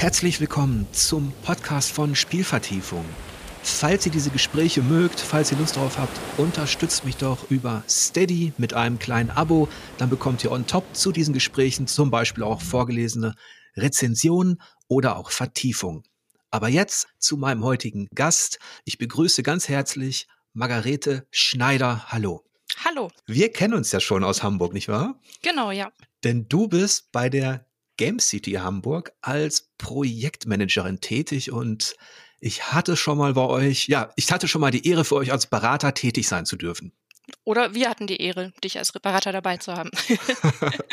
Herzlich willkommen zum Podcast von Spielvertiefung. Falls ihr diese Gespräche mögt, falls ihr Lust darauf habt, unterstützt mich doch über Steady mit einem kleinen Abo. Dann bekommt ihr on top zu diesen Gesprächen zum Beispiel auch vorgelesene Rezensionen oder auch Vertiefung. Aber jetzt zu meinem heutigen Gast. Ich begrüße ganz herzlich Margarete Schneider. Hallo. Hallo. Wir kennen uns ja schon aus Hamburg, nicht wahr? Genau, ja. Denn du bist bei der Game City Hamburg als Projektmanagerin tätig und ich hatte schon mal bei euch, ja, ich hatte schon mal die Ehre für euch als Berater tätig sein zu dürfen. Oder wir hatten die Ehre, dich als Berater dabei zu haben.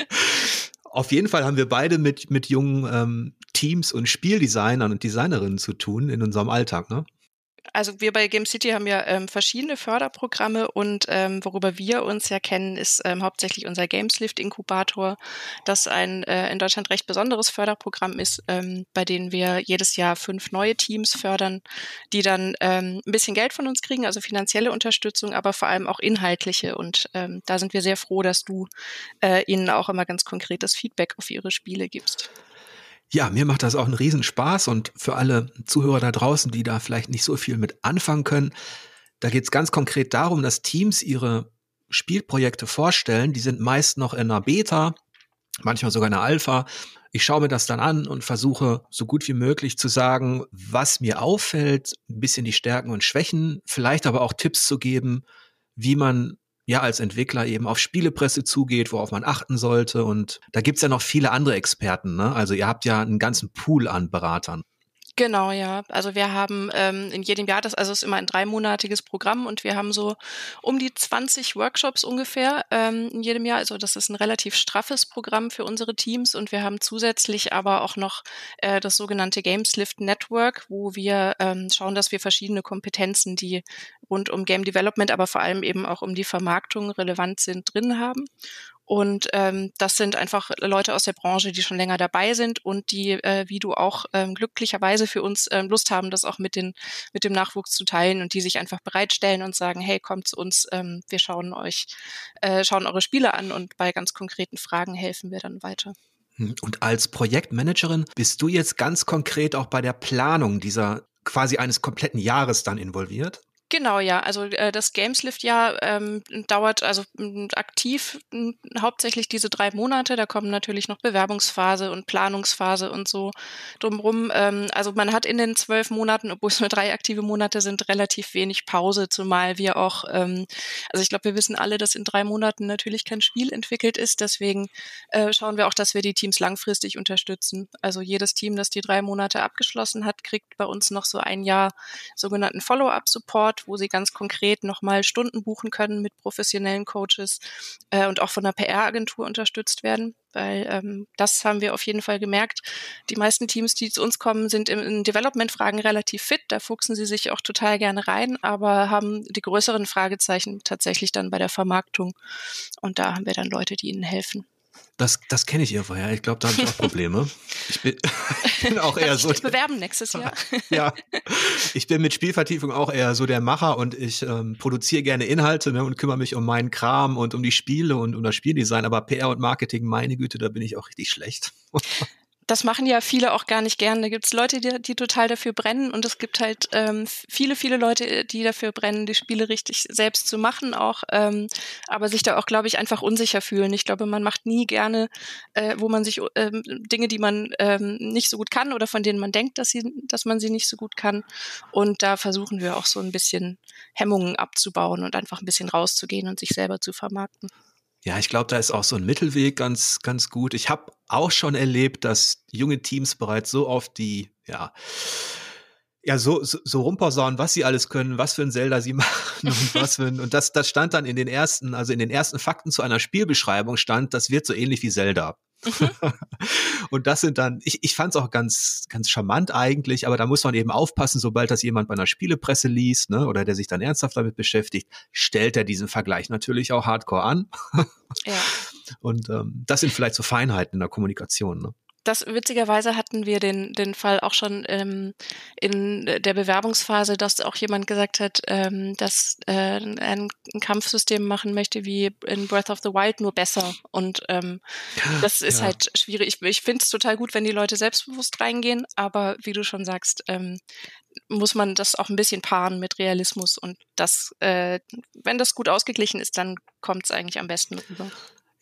Auf jeden Fall haben wir beide mit, mit jungen ähm, Teams und Spieldesignern und Designerinnen zu tun in unserem Alltag, ne? Also wir bei Game City haben ja ähm, verschiedene Förderprogramme und ähm, worüber wir uns ja kennen, ist ähm, hauptsächlich unser Gameslift Inkubator, das ein äh, in Deutschland recht besonderes Förderprogramm ist, ähm, bei dem wir jedes Jahr fünf neue Teams fördern, die dann ähm, ein bisschen Geld von uns kriegen, also finanzielle Unterstützung, aber vor allem auch inhaltliche. Und ähm, da sind wir sehr froh, dass du äh, ihnen auch immer ganz konkretes Feedback auf ihre Spiele gibst. Ja, mir macht das auch einen Riesenspaß und für alle Zuhörer da draußen, die da vielleicht nicht so viel mit anfangen können, da geht es ganz konkret darum, dass Teams ihre Spielprojekte vorstellen. Die sind meist noch in einer Beta, manchmal sogar in einer Alpha. Ich schaue mir das dann an und versuche so gut wie möglich zu sagen, was mir auffällt, ein bisschen die Stärken und Schwächen, vielleicht aber auch Tipps zu geben, wie man ja als Entwickler eben auf Spielepresse zugeht, worauf man achten sollte. Und da gibt's ja noch viele andere Experten. Ne? Also ihr habt ja einen ganzen Pool an Beratern. Genau, ja. Also wir haben ähm, in jedem Jahr, das also ist immer ein dreimonatiges Programm und wir haben so um die 20 Workshops ungefähr ähm, in jedem Jahr. Also das ist ein relativ straffes Programm für unsere Teams und wir haben zusätzlich aber auch noch äh, das sogenannte Gameslift Network, wo wir ähm, schauen, dass wir verschiedene Kompetenzen, die rund um Game Development, aber vor allem eben auch um die Vermarktung relevant sind, drin haben. Und ähm, das sind einfach Leute aus der Branche, die schon länger dabei sind und die, äh, wie du auch ähm, glücklicherweise für uns ähm, Lust haben, das auch mit, den, mit dem Nachwuchs zu teilen und die sich einfach bereitstellen und sagen, hey, kommt zu uns, ähm, wir schauen euch, äh, schauen eure Spiele an und bei ganz konkreten Fragen helfen wir dann weiter. Hm, und als Projektmanagerin bist du jetzt ganz konkret auch bei der Planung dieser quasi eines kompletten Jahres dann involviert? Genau, ja. Also äh, das Gameslift-Jahr ähm, dauert also aktiv hauptsächlich diese drei Monate. Da kommen natürlich noch Bewerbungsphase und Planungsphase und so drumrum. Ähm, also man hat in den zwölf Monaten, obwohl es nur drei aktive Monate sind, relativ wenig Pause, zumal wir auch, ähm, also ich glaube, wir wissen alle, dass in drei Monaten natürlich kein Spiel entwickelt ist. Deswegen äh, schauen wir auch, dass wir die Teams langfristig unterstützen. Also jedes Team, das die drei Monate abgeschlossen hat, kriegt bei uns noch so ein Jahr sogenannten Follow-up-Support Ort, wo sie ganz konkret nochmal Stunden buchen können mit professionellen Coaches äh, und auch von einer PR-Agentur unterstützt werden. Weil ähm, das haben wir auf jeden Fall gemerkt. Die meisten Teams, die zu uns kommen, sind in, in Development-Fragen relativ fit. Da fuchsen sie sich auch total gerne rein, aber haben die größeren Fragezeichen tatsächlich dann bei der Vermarktung. Und da haben wir dann Leute, die ihnen helfen. Das, das kenne ich irgendwo, ja. Ich glaube, da habe ich auch Probleme. Ich bin, bin auch eher so. Ich bewerben nächstes Jahr. ja. Ich bin mit Spielvertiefung auch eher so der Macher und ich ähm, produziere gerne Inhalte ne, und kümmere mich um meinen Kram und um die Spiele und um das Spieldesign. Aber PR und Marketing, meine Güte, da bin ich auch richtig schlecht das machen ja viele auch gar nicht gern. Da gibt's Leute, die, die total dafür brennen und es gibt halt ähm, viele, viele Leute, die dafür brennen, die Spiele richtig selbst zu machen auch, ähm, aber sich da auch, glaube ich, einfach unsicher fühlen. Ich glaube, man macht nie gerne, äh, wo man sich ähm, Dinge, die man ähm, nicht so gut kann oder von denen man denkt, dass, sie, dass man sie nicht so gut kann. Und da versuchen wir auch so ein bisschen Hemmungen abzubauen und einfach ein bisschen rauszugehen und sich selber zu vermarkten. Ja, ich glaube, da ist auch so ein Mittelweg ganz, ganz gut. Ich habe auch schon erlebt, dass junge Teams bereits so auf die, ja, ja, so, so, so rumposaunen, was sie alles können, was für ein Zelda sie machen und was für ein, und das, das stand dann in den ersten, also in den ersten Fakten zu einer Spielbeschreibung stand, das wird so ähnlich wie Zelda. Mhm. und das sind dann, ich, ich fand es auch ganz, ganz charmant eigentlich, aber da muss man eben aufpassen, sobald das jemand bei einer Spielepresse liest, ne, oder der sich dann ernsthaft damit beschäftigt, stellt er diesen Vergleich natürlich auch hardcore an. ja. Und ähm, das sind vielleicht so Feinheiten in der Kommunikation. Ne? das witzigerweise hatten wir den, den Fall auch schon ähm, in der Bewerbungsphase, dass auch jemand gesagt hat, ähm, dass äh, ein, ein Kampfsystem machen möchte wie in Breath of the Wild, nur besser. Und ähm, das ist ja. halt schwierig. Ich, ich finde es total gut, wenn die Leute selbstbewusst reingehen, aber wie du schon sagst, ähm, muss man das auch ein bisschen paaren mit Realismus und das, äh, wenn das gut ausgeglichen ist, dann kommt es eigentlich am besten rüber.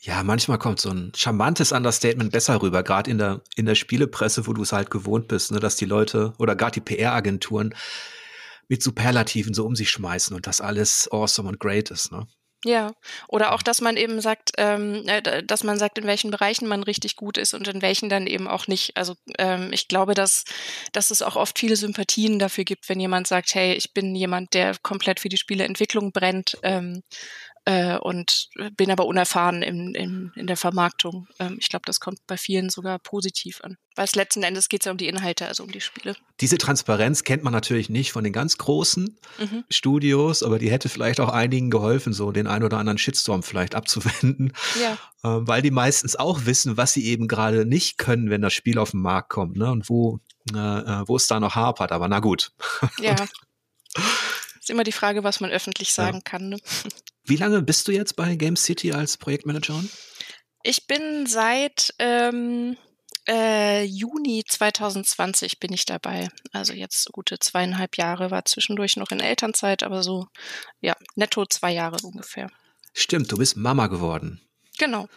Ja, manchmal kommt so ein charmantes Understatement besser rüber, gerade in der, in der Spielepresse, wo du es halt gewohnt bist, ne, dass die Leute oder gerade die PR-Agenturen mit Superlativen so um sich schmeißen und das alles awesome und great ist. Ne? Ja, oder auch, dass man eben sagt, ähm, äh, dass man sagt, in welchen Bereichen man richtig gut ist und in welchen dann eben auch nicht. Also ähm, ich glaube, dass, dass es auch oft viele Sympathien dafür gibt, wenn jemand sagt, hey, ich bin jemand, der komplett für die Spieleentwicklung brennt ähm, äh, und bin aber unerfahren in, in, in der Vermarktung. Ähm, ich glaube, das kommt bei vielen sogar positiv an. Weil es letzten Endes geht es ja um die Inhalte, also um die Spiele. Diese Transparenz kennt man natürlich nicht von den ganz großen mhm. Studios, aber die hätte vielleicht auch einigen geholfen, so den ein oder anderen Shitstorm vielleicht abzuwenden. Ja. Ähm, weil die meistens auch wissen, was sie eben gerade nicht können, wenn das Spiel auf den Markt kommt, ne? Und wo, äh, äh wo es da noch hapert. Aber na gut. Ja. Ist immer die Frage, was man öffentlich sagen ja. kann. Ne? Wie lange bist du jetzt bei Game City als Projektmanagerin? Ich bin seit ähm, äh, Juni 2020 bin ich dabei. Also jetzt gute zweieinhalb Jahre, war zwischendurch noch in Elternzeit, aber so, ja, netto zwei Jahre ungefähr. Stimmt, du bist Mama geworden. Genau.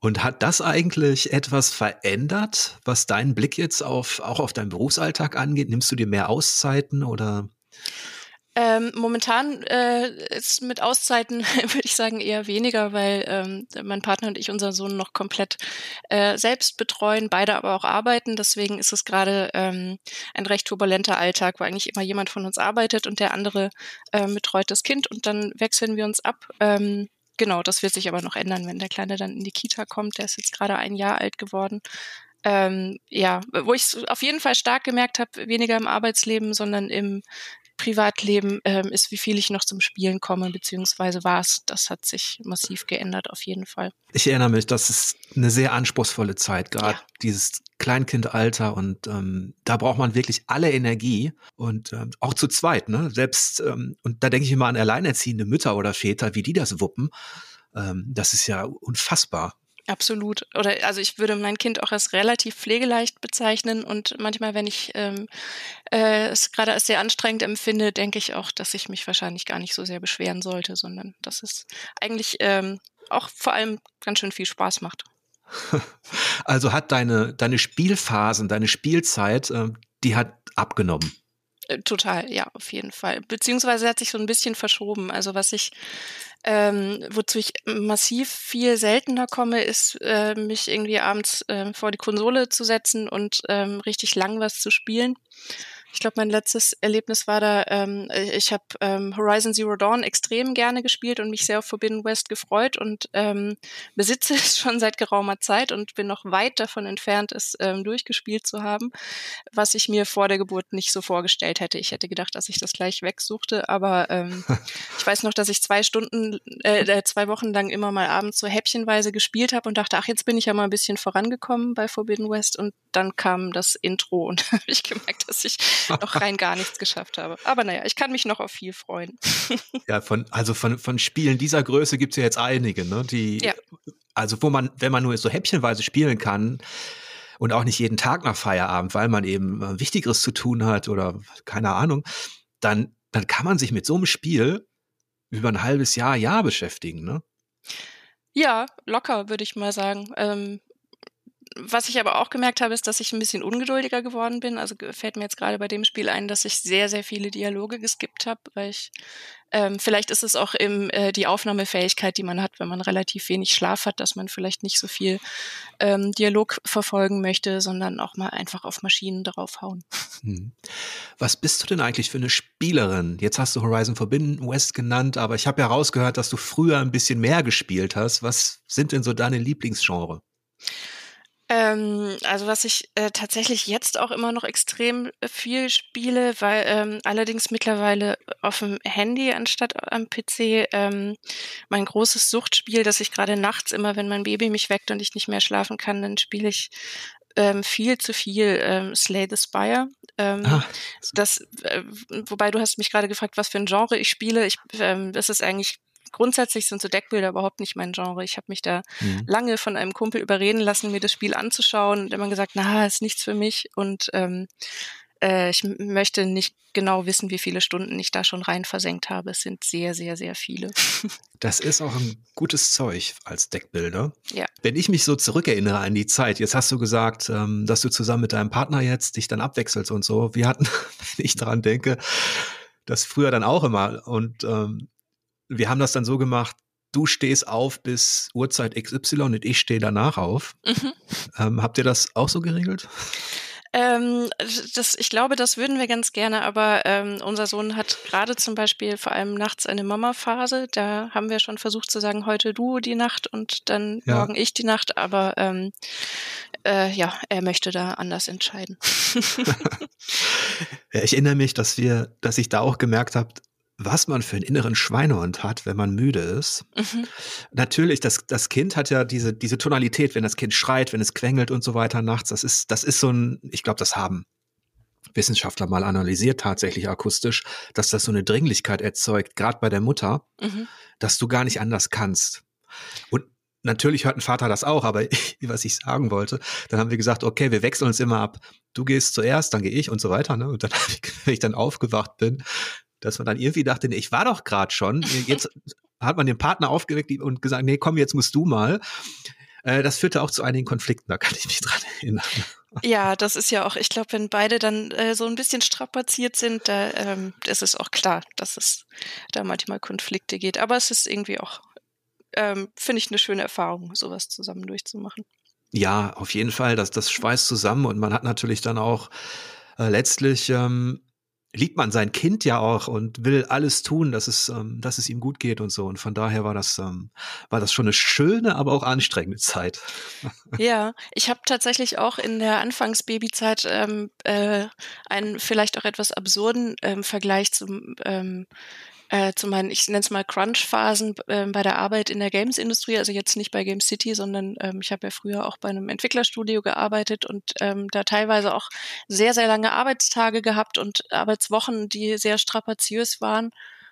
Und hat das eigentlich etwas verändert, was deinen Blick jetzt auf, auch auf deinen Berufsalltag angeht? Nimmst du dir mehr Auszeiten oder? Ähm, momentan äh, ist mit Auszeiten, würde ich sagen, eher weniger, weil ähm, mein Partner und ich unseren Sohn noch komplett äh, selbst betreuen, beide aber auch arbeiten. Deswegen ist es gerade ähm, ein recht turbulenter Alltag, weil eigentlich immer jemand von uns arbeitet und der andere äh, betreut das Kind und dann wechseln wir uns ab. Ähm, genau, das wird sich aber noch ändern, wenn der Kleine dann in die Kita kommt. Der ist jetzt gerade ein Jahr alt geworden. Ähm, ja, wo ich auf jeden Fall stark gemerkt habe, weniger im Arbeitsleben, sondern im Privatleben ähm, ist, wie viel ich noch zum Spielen komme, beziehungsweise war es. Das hat sich massiv geändert, auf jeden Fall. Ich erinnere mich, das ist eine sehr anspruchsvolle Zeit, gerade ja. dieses Kleinkindalter und ähm, da braucht man wirklich alle Energie und ähm, auch zu zweit, ne? Selbst, ähm, und da denke ich immer an alleinerziehende Mütter oder Väter, wie die das wuppen. Ähm, das ist ja unfassbar. Absolut. Oder also ich würde mein Kind auch als relativ pflegeleicht bezeichnen und manchmal, wenn ich ähm, äh, es gerade als sehr anstrengend empfinde, denke ich auch, dass ich mich wahrscheinlich gar nicht so sehr beschweren sollte, sondern dass es eigentlich ähm, auch vor allem ganz schön viel Spaß macht. Also hat deine, deine Spielphasen, deine Spielzeit, äh, die hat abgenommen. Äh, total, ja, auf jeden Fall. Beziehungsweise hat sich so ein bisschen verschoben. Also was ich ähm, wozu ich massiv viel seltener komme, ist, äh, mich irgendwie abends äh, vor die Konsole zu setzen und ähm, richtig lang was zu spielen. Ich glaube, mein letztes Erlebnis war da, ähm, ich habe ähm, Horizon Zero Dawn extrem gerne gespielt und mich sehr auf Forbidden West gefreut und ähm, besitze es schon seit geraumer Zeit und bin noch weit davon entfernt, es ähm, durchgespielt zu haben, was ich mir vor der Geburt nicht so vorgestellt hätte. Ich hätte gedacht, dass ich das gleich wegsuchte, aber ähm, ich weiß noch, dass ich zwei Stunden, äh, äh, zwei Wochen lang immer mal abends so häppchenweise gespielt habe und dachte, ach, jetzt bin ich ja mal ein bisschen vorangekommen bei Forbidden West und dann kam das Intro und habe ich gemerkt, dass ich noch rein gar nichts geschafft habe. Aber naja, ich kann mich noch auf viel freuen. ja, von, also von, von Spielen dieser Größe gibt es ja jetzt einige, ne? Die, ja. also wo man, wenn man nur so häppchenweise spielen kann, und auch nicht jeden Tag nach Feierabend, weil man eben äh, Wichtigeres zu tun hat oder keine Ahnung, dann, dann kann man sich mit so einem Spiel über ein halbes Jahr, Jahr beschäftigen, ne? Ja, locker, würde ich mal sagen. Ähm, was ich aber auch gemerkt habe, ist, dass ich ein bisschen ungeduldiger geworden bin. Also fällt mir jetzt gerade bei dem Spiel ein, dass ich sehr, sehr viele Dialoge geskippt habe, weil ich ähm, vielleicht ist es auch im, äh, die Aufnahmefähigkeit, die man hat, wenn man relativ wenig Schlaf hat, dass man vielleicht nicht so viel ähm, Dialog verfolgen möchte, sondern auch mal einfach auf Maschinen draufhauen. Hm. Was bist du denn eigentlich für eine Spielerin? Jetzt hast du Horizon Forbidden West genannt, aber ich habe ja rausgehört, dass du früher ein bisschen mehr gespielt hast. Was sind denn so deine Lieblingsgenre? Ähm, also was ich äh, tatsächlich jetzt auch immer noch extrem viel spiele, weil ähm, allerdings mittlerweile auf dem Handy anstatt am PC ähm, mein großes Suchtspiel, das ich gerade nachts immer, wenn mein Baby mich weckt und ich nicht mehr schlafen kann, dann spiele ich ähm, viel zu viel ähm, Slay the Spire. Ähm, ah. das, äh, wobei du hast mich gerade gefragt, was für ein Genre ich spiele. Ich, ähm, das ist eigentlich grundsätzlich sind so Deckbilder überhaupt nicht mein Genre. Ich habe mich da mhm. lange von einem Kumpel überreden lassen, mir das Spiel anzuschauen und immer gesagt, na, ist nichts für mich. Und ähm, äh, ich möchte nicht genau wissen, wie viele Stunden ich da schon rein versenkt habe. Es sind sehr, sehr, sehr viele. Das ist auch ein gutes Zeug als Deckbilder. Ja. Wenn ich mich so zurückerinnere an die Zeit, jetzt hast du gesagt, ähm, dass du zusammen mit deinem Partner jetzt dich dann abwechselst und so. Wir hatten, wenn ich daran denke, das früher dann auch immer. Und ähm, wir haben das dann so gemacht, du stehst auf bis Uhrzeit XY und ich stehe danach auf. Mhm. Ähm, habt ihr das auch so geregelt? Ähm, das, ich glaube, das würden wir ganz gerne, aber ähm, unser Sohn hat gerade zum Beispiel vor allem nachts eine Mama-Phase. Da haben wir schon versucht zu sagen, heute du die Nacht und dann ja. morgen ich die Nacht, aber ähm, äh, ja, er möchte da anders entscheiden. ja, ich erinnere mich, dass wir, dass ich da auch gemerkt habe, was man für einen inneren Schweinehund hat, wenn man müde ist. Mhm. Natürlich, das, das Kind hat ja diese, diese Tonalität, wenn das Kind schreit, wenn es quengelt und so weiter nachts. Das ist, das ist so ein, ich glaube, das haben Wissenschaftler mal analysiert, tatsächlich akustisch, dass das so eine Dringlichkeit erzeugt, gerade bei der Mutter, mhm. dass du gar nicht anders kannst. Und natürlich hört ein Vater das auch, aber was ich sagen wollte, dann haben wir gesagt, okay, wir wechseln uns immer ab. Du gehst zuerst, dann gehe ich und so weiter. Ne? Und dann, wenn ich dann aufgewacht bin, dass man dann irgendwie dachte, nee, ich war doch gerade schon. Jetzt hat man den Partner aufgeweckt und gesagt, nee, komm, jetzt musst du mal. Äh, das führte auch zu einigen Konflikten, da kann ich mich dran erinnern. Ja, das ist ja auch, ich glaube, wenn beide dann äh, so ein bisschen strapaziert sind, da ähm, ist es auch klar, dass es da manchmal Konflikte geht. Aber es ist irgendwie auch, ähm, finde ich, eine schöne Erfahrung, sowas zusammen durchzumachen. Ja, auf jeden Fall, das, das schweißt zusammen und man hat natürlich dann auch äh, letztlich ähm, liebt man sein Kind ja auch und will alles tun, dass es, ähm, dass es ihm gut geht und so. Und von daher war das, ähm, war das schon eine schöne, aber auch anstrengende Zeit. Ja, ich habe tatsächlich auch in der Anfangsbabyzeit ähm, äh, einen vielleicht auch etwas absurden ähm, Vergleich zum ähm, äh, zu meinen, ich nenne es mal Crunch-Phasen äh, bei der Arbeit in der Games-Industrie, also jetzt nicht bei Game City, sondern ähm, ich habe ja früher auch bei einem Entwicklerstudio gearbeitet und ähm, da teilweise auch sehr, sehr lange Arbeitstage gehabt und Arbeitswochen, die sehr strapaziös waren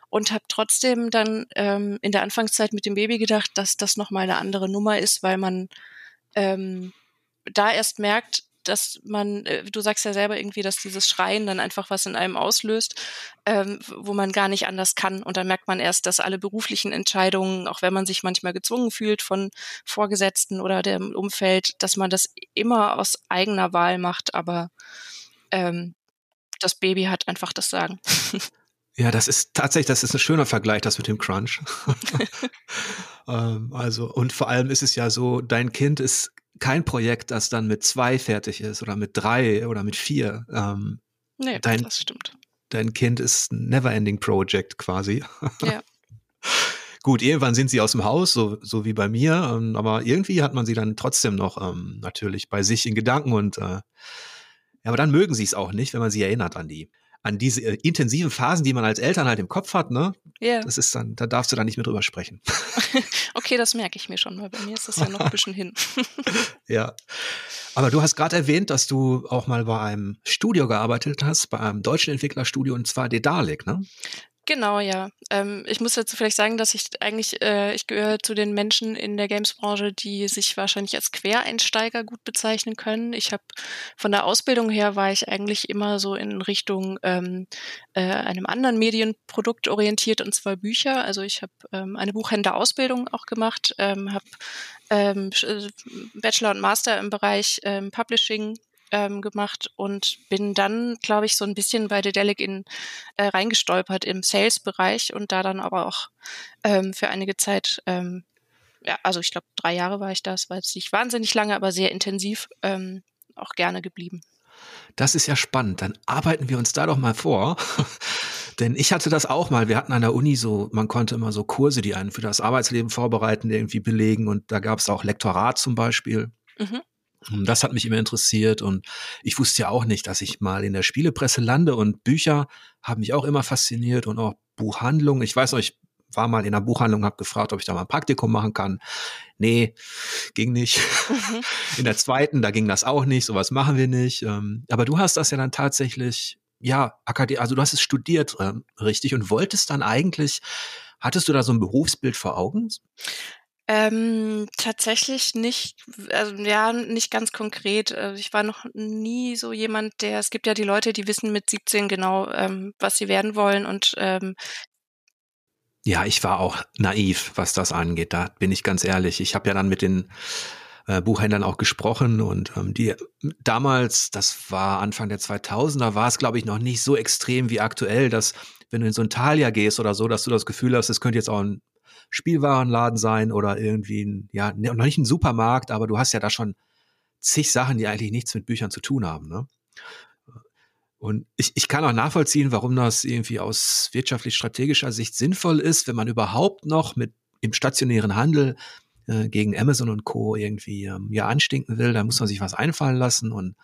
und habe trotzdem dann ähm, in der Anfangszeit mit dem Baby gedacht, dass das nochmal eine andere Nummer ist, weil man ähm, da erst merkt, dass man, äh, du sagst ja selber irgendwie, dass dieses Schreien dann einfach was in einem auslöst, ähm, wo man gar nicht anders kann. Und dann merkt man erst, dass alle beruflichen Entscheidungen, auch wenn man sich manchmal gezwungen fühlt von Vorgesetzten oder dem Umfeld, dass man das immer aus eigener Wahl macht, aber ähm, das Baby hat einfach das Sagen. Ja, das ist tatsächlich, das ist ein schöner Vergleich, das mit dem Crunch. ähm, also, und vor allem ist es ja so, dein Kind ist kein Projekt, das dann mit zwei fertig ist oder mit drei oder mit vier. Ähm, nee, dein, das stimmt. Dein Kind ist ein Never-Ending Project quasi. Ja. Gut, irgendwann sind sie aus dem Haus, so, so wie bei mir, ähm, aber irgendwie hat man sie dann trotzdem noch ähm, natürlich bei sich in Gedanken und äh, ja, aber dann mögen sie es auch nicht, wenn man sie erinnert an die an diese äh, intensiven Phasen, die man als Eltern halt im Kopf hat, ne? Ja. Yeah. Das ist dann, da darfst du dann nicht mehr drüber sprechen. okay, das merke ich mir schon, weil bei mir ist das ja noch ein bisschen hin. ja. Aber du hast gerade erwähnt, dass du auch mal bei einem Studio gearbeitet hast, bei einem deutschen Entwicklerstudio und zwar Dedalic, ne? Genau, ja. Ähm, ich muss dazu vielleicht sagen, dass ich eigentlich, äh, ich gehöre zu den Menschen in der Games-Branche, die sich wahrscheinlich als Quereinsteiger gut bezeichnen können. Ich habe von der Ausbildung her war ich eigentlich immer so in Richtung ähm, äh, einem anderen Medienprodukt orientiert und zwar Bücher. Also ich habe ähm, eine Buchhändlerausbildung auch gemacht, ähm, habe ähm, äh, Bachelor und Master im Bereich ähm, Publishing ähm, gemacht und bin dann, glaube ich, so ein bisschen bei Dedelic in äh, reingestolpert im Sales-Bereich und da dann aber auch ähm, für einige Zeit, ähm, ja, also ich glaube drei Jahre war ich da, es war jetzt nicht wahnsinnig lange, aber sehr intensiv ähm, auch gerne geblieben. Das ist ja spannend. Dann arbeiten wir uns da doch mal vor. Denn ich hatte das auch mal. Wir hatten an der Uni so, man konnte immer so Kurse, die einen für das Arbeitsleben vorbereiten, irgendwie belegen. Und da gab es auch Lektorat zum Beispiel. Mhm. Das hat mich immer interessiert und ich wusste ja auch nicht, dass ich mal in der Spielepresse lande und Bücher haben mich auch immer fasziniert und auch Buchhandlungen. Ich weiß noch, ich war mal in der Buchhandlung, habe gefragt, ob ich da mal ein Praktikum machen kann. Nee, ging nicht. Mhm. In der zweiten, da ging das auch nicht, sowas machen wir nicht. Ähm, aber du hast das ja dann tatsächlich, ja, Akademie, also du hast es studiert, äh, richtig, und wolltest dann eigentlich, hattest du da so ein Berufsbild vor Augen? Ähm, tatsächlich nicht, also ja, nicht ganz konkret. Also ich war noch nie so jemand, der, es gibt ja die Leute, die wissen mit 17 genau, ähm, was sie werden wollen und ähm, ja, ich war auch naiv, was das angeht. Da bin ich ganz ehrlich. Ich habe ja dann mit den äh, Buchhändlern auch gesprochen und ähm, die damals, das war Anfang der 2000er, war es glaube ich noch nicht so extrem wie aktuell, dass wenn du in so ein Thalia gehst oder so, dass du das Gefühl hast, es könnte jetzt auch ein Spielwarenladen sein oder irgendwie ein, ja, ne, noch nicht ein Supermarkt, aber du hast ja da schon zig Sachen, die eigentlich nichts mit Büchern zu tun haben. Ne? Und ich, ich kann auch nachvollziehen, warum das irgendwie aus wirtschaftlich-strategischer Sicht sinnvoll ist, wenn man überhaupt noch mit im stationären Handel äh, gegen Amazon und Co. irgendwie ähm, ja anstinken will, da muss man sich was einfallen lassen. Und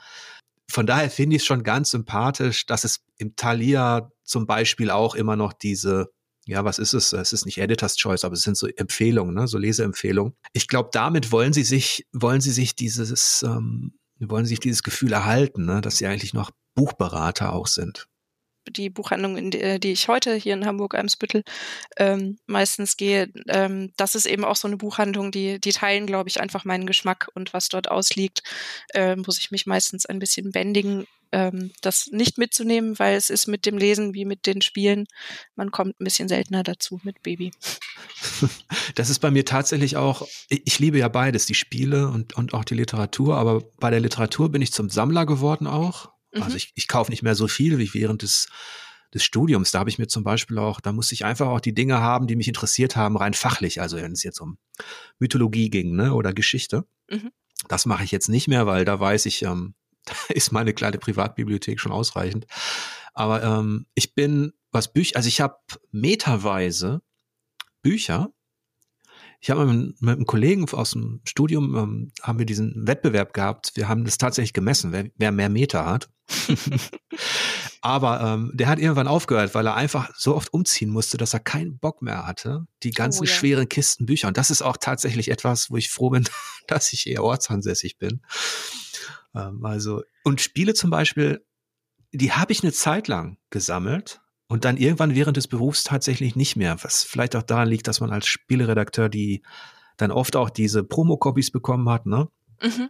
von daher finde ich es schon ganz sympathisch, dass es im Thalia zum Beispiel auch immer noch diese ja, was ist es? Es ist nicht Editor's Choice, aber es sind so Empfehlungen, ne? so Leseempfehlungen. Ich glaube, damit wollen sie sich, wollen sie sich dieses, ähm, wollen sich dieses Gefühl erhalten, ne? dass sie eigentlich noch Buchberater auch sind die Buchhandlung, in die, äh, die ich heute hier in Hamburg-Eimsbüttel ähm, meistens gehe, ähm, das ist eben auch so eine Buchhandlung, die, die teilen, glaube ich, einfach meinen Geschmack und was dort ausliegt, äh, muss ich mich meistens ein bisschen bändigen, ähm, das nicht mitzunehmen, weil es ist mit dem Lesen wie mit den Spielen, man kommt ein bisschen seltener dazu mit Baby. Das ist bei mir tatsächlich auch, ich liebe ja beides, die Spiele und, und auch die Literatur, aber bei der Literatur bin ich zum Sammler geworden auch. Also mhm. ich, ich kaufe nicht mehr so viel wie während des des Studiums. Da habe ich mir zum Beispiel auch, da musste ich einfach auch die Dinge haben, die mich interessiert haben, rein fachlich. Also wenn es jetzt um Mythologie ging, ne, oder Geschichte. Mhm. Das mache ich jetzt nicht mehr, weil da weiß ich, ähm, da ist meine kleine Privatbibliothek schon ausreichend. Aber ähm, ich bin, was Bücher, also ich habe meterweise Bücher. Ich habe mit, mit einem Kollegen aus dem Studium, ähm, haben wir diesen Wettbewerb gehabt. Wir haben das tatsächlich gemessen, wer, wer mehr Meter hat. Aber ähm, der hat irgendwann aufgehört, weil er einfach so oft umziehen musste, dass er keinen Bock mehr hatte. Die ganzen oh, ja. schweren Kisten Bücher. Und das ist auch tatsächlich etwas, wo ich froh bin, dass ich eher ortsansässig bin. Ähm, also, und Spiele zum Beispiel, die habe ich eine Zeit lang gesammelt und dann irgendwann während des Berufs tatsächlich nicht mehr. Was vielleicht auch daran liegt, dass man als Spieleredakteur die dann oft auch diese Promo-Copies bekommen hat, ne? Mhm.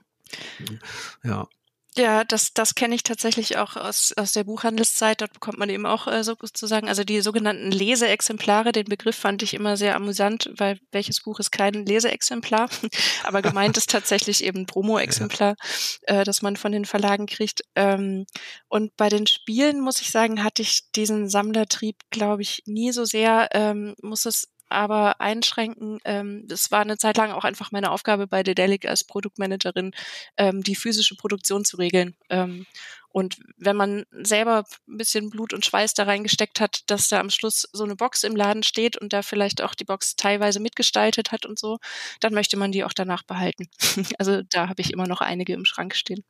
Ja. Ja, das, das kenne ich tatsächlich auch aus, aus der Buchhandelszeit. Dort bekommt man eben auch äh, sozusagen, also die sogenannten Leseexemplare. Den Begriff fand ich immer sehr amüsant, weil welches Buch ist kein Leseexemplar? Aber gemeint ist tatsächlich eben Promo-Exemplar, ja. äh, das man von den Verlagen kriegt. Ähm, und bei den Spielen, muss ich sagen, hatte ich diesen Sammlertrieb, glaube ich, nie so sehr. Ähm, muss es aber einschränken. Ähm, das war eine Zeit lang auch einfach meine Aufgabe bei Dedelic als Produktmanagerin, ähm, die physische Produktion zu regeln. Ähm, und wenn man selber ein bisschen Blut und Schweiß da reingesteckt hat, dass da am Schluss so eine Box im Laden steht und da vielleicht auch die Box teilweise mitgestaltet hat und so, dann möchte man die auch danach behalten. also da habe ich immer noch einige im Schrank stehen.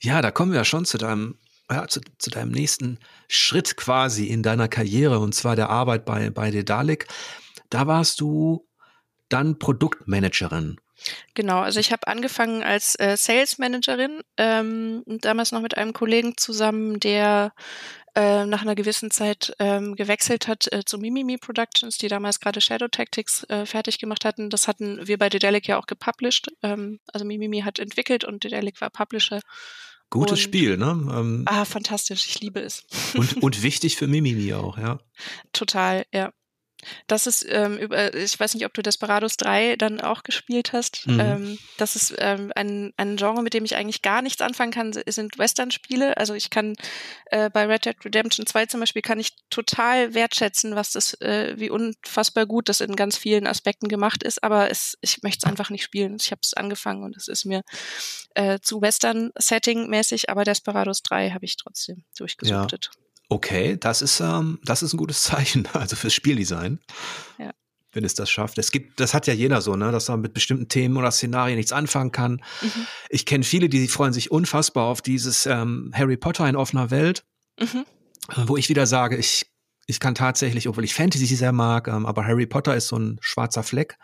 Ja, da kommen wir ja schon zu deinem ja, zu, zu deinem nächsten Schritt quasi in deiner Karriere und zwar der Arbeit bei, bei Dedalic. Da warst du dann Produktmanagerin. Genau, also ich habe angefangen als äh, Sales Managerin, ähm, damals noch mit einem Kollegen zusammen, der äh, nach einer gewissen Zeit ähm, gewechselt hat äh, zu Mimimi Productions, die damals gerade Shadow Tactics äh, fertig gemacht hatten. Das hatten wir bei Dedelic ja auch gepublished. Ähm, also Mimimi hat entwickelt und Dedelic war Publisher. Gutes und, Spiel, ne? Ähm, ah, fantastisch, ich liebe es. Und, und wichtig für Mimimi auch, ja. Total, ja. Das ist, ähm, über, ich weiß nicht, ob du Desperados 3 dann auch gespielt hast. Mhm. Ähm, das ist ähm, ein, ein Genre, mit dem ich eigentlich gar nichts anfangen kann, sind Western-Spiele. Also ich kann äh, bei Red Dead Redemption 2 zum Beispiel kann ich total wertschätzen, was das, äh, wie unfassbar gut das in ganz vielen Aspekten gemacht ist, aber es, ich möchte es einfach nicht spielen. Ich habe es angefangen und es ist mir äh, zu Western-Setting-mäßig, aber Desperados 3 habe ich trotzdem durchgesuchtet. Ja. Okay, das ist, ähm, das ist ein gutes Zeichen, also fürs Spieldesign. Ja. Wenn es das schafft. Es gibt, das hat ja jeder so, ne, dass man mit bestimmten Themen oder Szenarien nichts anfangen kann. Mhm. Ich kenne viele, die freuen sich unfassbar auf dieses ähm, Harry Potter in offener Welt, mhm. wo ich wieder sage, ich ich kann tatsächlich, obwohl ich Fantasy sehr mag, ähm, aber Harry Potter ist so ein schwarzer Fleck.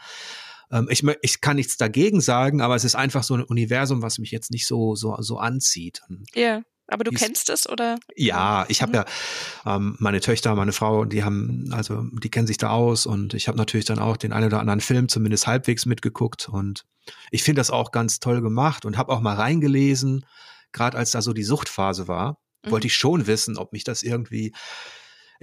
Ähm, ich, ich kann nichts dagegen sagen, aber es ist einfach so ein Universum, was mich jetzt nicht so, so, so anzieht. Ja. Yeah. Aber du kennst es oder? Ja, ich habe mhm. ja ähm, meine Töchter, meine Frau, die haben, also die kennen sich da aus und ich habe natürlich dann auch den einen oder anderen Film zumindest halbwegs mitgeguckt und ich finde das auch ganz toll gemacht und habe auch mal reingelesen, gerade als da so die Suchtphase war, mhm. wollte ich schon wissen, ob mich das irgendwie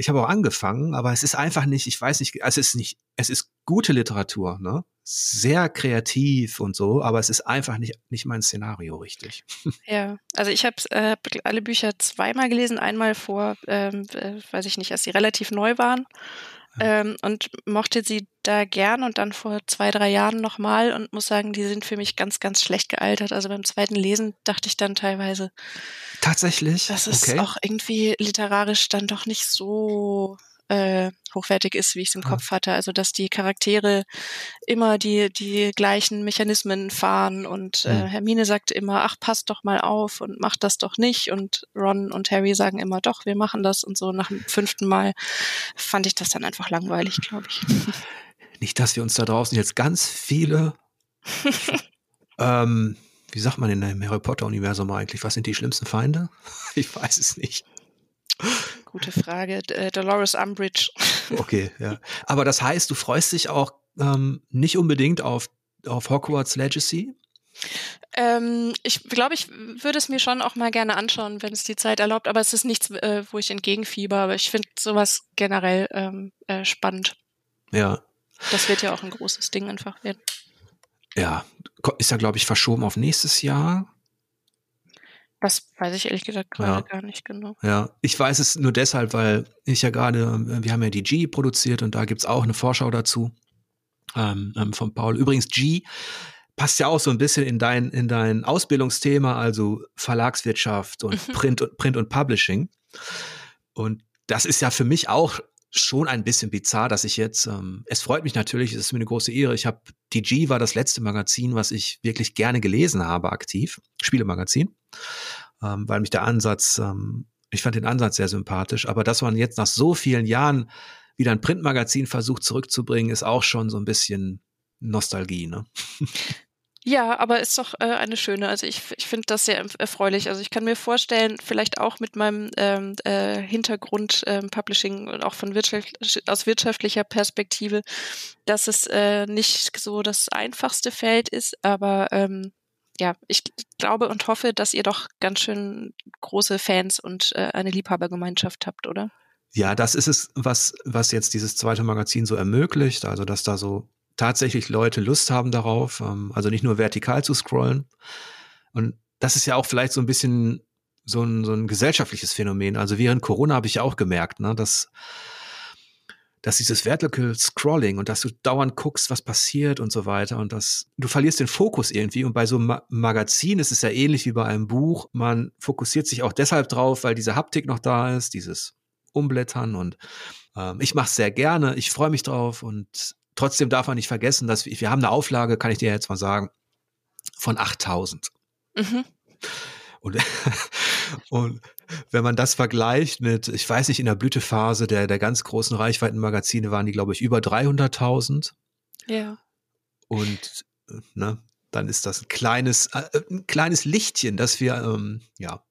ich habe auch angefangen, aber es ist einfach nicht, ich weiß nicht, also es ist nicht, es ist gute Literatur, ne? Sehr kreativ und so, aber es ist einfach nicht, nicht mein Szenario richtig. Ja, also ich habe äh, alle Bücher zweimal gelesen, einmal vor, ähm, äh, weiß ich nicht, als sie relativ neu waren ähm, und mochte sie da gern und dann vor zwei, drei Jahren nochmal und muss sagen, die sind für mich ganz, ganz schlecht gealtert. Also beim zweiten Lesen dachte ich dann teilweise. Tatsächlich? Das ist okay. auch irgendwie literarisch dann doch nicht so äh, hochwertig ist, wie ich es im ja. Kopf hatte. Also dass die Charaktere immer die die gleichen Mechanismen fahren und äh, Hermine sagt immer, ach passt doch mal auf und macht das doch nicht und Ron und Harry sagen immer, doch wir machen das und so. Nach dem fünften Mal fand ich das dann einfach langweilig, glaube ich. Nicht, dass wir uns da draußen jetzt ganz viele ähm, wie sagt man in dem Harry Potter Universum eigentlich? Was sind die schlimmsten Feinde? Ich weiß es nicht. Gute Frage. Äh, Dolores Umbridge. Okay, ja. Aber das heißt, du freust dich auch ähm, nicht unbedingt auf, auf Hogwarts Legacy? Ähm, ich glaube, ich würde es mir schon auch mal gerne anschauen, wenn es die Zeit erlaubt, aber es ist nichts, äh, wo ich entgegenfieber, aber ich finde sowas generell ähm, äh, spannend. Ja. Das wird ja auch ein großes Ding einfach werden. Ja, ist ja, glaube ich, verschoben auf nächstes Jahr. Das weiß ich ehrlich gesagt gerade ja. gar nicht genau. Ja, ich weiß es nur deshalb, weil ich ja gerade, äh, wir haben ja die G produziert und da gibt's auch eine Vorschau dazu ähm, ähm, von Paul. Übrigens, G passt ja auch so ein bisschen in dein, in dein Ausbildungsthema, also Verlagswirtschaft und mhm. Print und Print und Publishing. Und das ist ja für mich auch schon ein bisschen bizarr, dass ich jetzt, ähm, es freut mich natürlich, es ist mir eine große Ehre. Ich habe, die G war das letzte Magazin, was ich wirklich gerne gelesen habe, aktiv, Spielemagazin, ähm, weil mich der Ansatz, ähm, ich fand den Ansatz sehr sympathisch, aber dass man jetzt nach so vielen Jahren wieder ein Printmagazin versucht zurückzubringen, ist auch schon so ein bisschen Nostalgie, ne? Ja, aber ist doch äh, eine schöne. Also ich, ich finde das sehr erfreulich. Also ich kann mir vorstellen, vielleicht auch mit meinem ähm, äh, Hintergrund ähm, Publishing und auch von Wirtschaft, aus wirtschaftlicher Perspektive, dass es äh, nicht so das einfachste Feld ist, aber ähm, ja, ich glaube und hoffe, dass ihr doch ganz schön große Fans und äh, eine Liebhabergemeinschaft habt, oder? Ja, das ist es, was, was jetzt dieses zweite Magazin so ermöglicht. Also, dass da so tatsächlich Leute Lust haben darauf, ähm, also nicht nur vertikal zu scrollen. Und das ist ja auch vielleicht so ein bisschen so ein, so ein gesellschaftliches Phänomen. Also während Corona habe ich ja auch gemerkt, ne, dass, dass dieses Vertical Scrolling und dass du dauernd guckst, was passiert und so weiter und dass du verlierst den Fokus irgendwie. Und bei so einem Ma Magazin ist es ja ähnlich wie bei einem Buch. Man fokussiert sich auch deshalb drauf, weil diese Haptik noch da ist, dieses Umblättern und ähm, ich mache es sehr gerne. Ich freue mich drauf und Trotzdem darf man nicht vergessen, dass wir, wir haben eine Auflage, kann ich dir jetzt mal sagen, von 8000. Mhm. Und, und wenn man das vergleicht mit, ich weiß nicht, in der Blütephase der, der ganz großen Reichweitenmagazine waren die, glaube ich, über 300.000. Ja. Und ne, dann ist das ein kleines, äh, ein kleines Lichtchen, das wir, ähm, ja.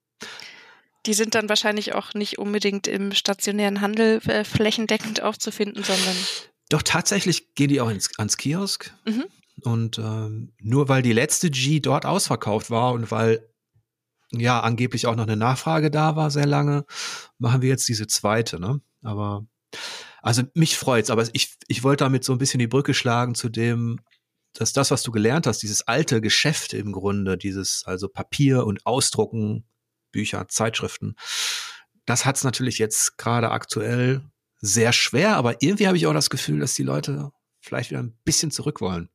Die sind dann wahrscheinlich auch nicht unbedingt im stationären Handel äh, flächendeckend aufzufinden, sondern doch tatsächlich gehen die auch ins, ans Kiosk. Mhm. Und ähm, nur weil die letzte G dort ausverkauft war und weil ja angeblich auch noch eine Nachfrage da war sehr lange, machen wir jetzt diese zweite. Ne? Aber also mich freut's. Aber ich ich wollte damit so ein bisschen die Brücke schlagen zu dem, dass das, was du gelernt hast, dieses alte Geschäft im Grunde, dieses also Papier und Ausdrucken, Bücher, Zeitschriften, das hat's natürlich jetzt gerade aktuell sehr schwer, aber irgendwie habe ich auch das Gefühl, dass die Leute vielleicht wieder ein bisschen zurück wollen.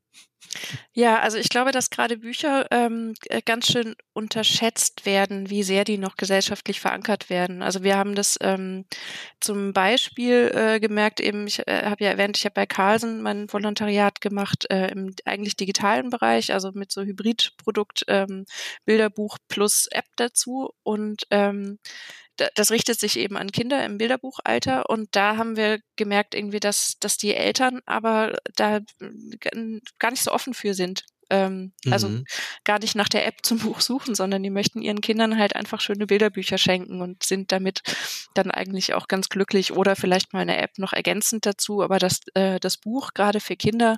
Ja, also ich glaube, dass gerade Bücher ähm, äh, ganz schön unterschätzt werden, wie sehr die noch gesellschaftlich verankert werden. Also wir haben das ähm, zum Beispiel äh, gemerkt, eben, ich äh, habe ja erwähnt, ich habe bei Carlsen mein Volontariat gemacht äh, im eigentlich digitalen Bereich, also mit so Hybridprodukt, ähm, Bilderbuch plus App dazu. Und ähm, das richtet sich eben an Kinder im Bilderbuchalter und da haben wir gemerkt irgendwie, dass, dass die Eltern aber da gar nicht so offen für sind. Ähm, also mhm. Also gar nicht nach der App zum Buch suchen, sondern die möchten ihren Kindern halt einfach schöne Bilderbücher schenken und sind damit dann eigentlich auch ganz glücklich oder vielleicht mal eine App noch ergänzend dazu, aber dass äh, das Buch gerade für Kinder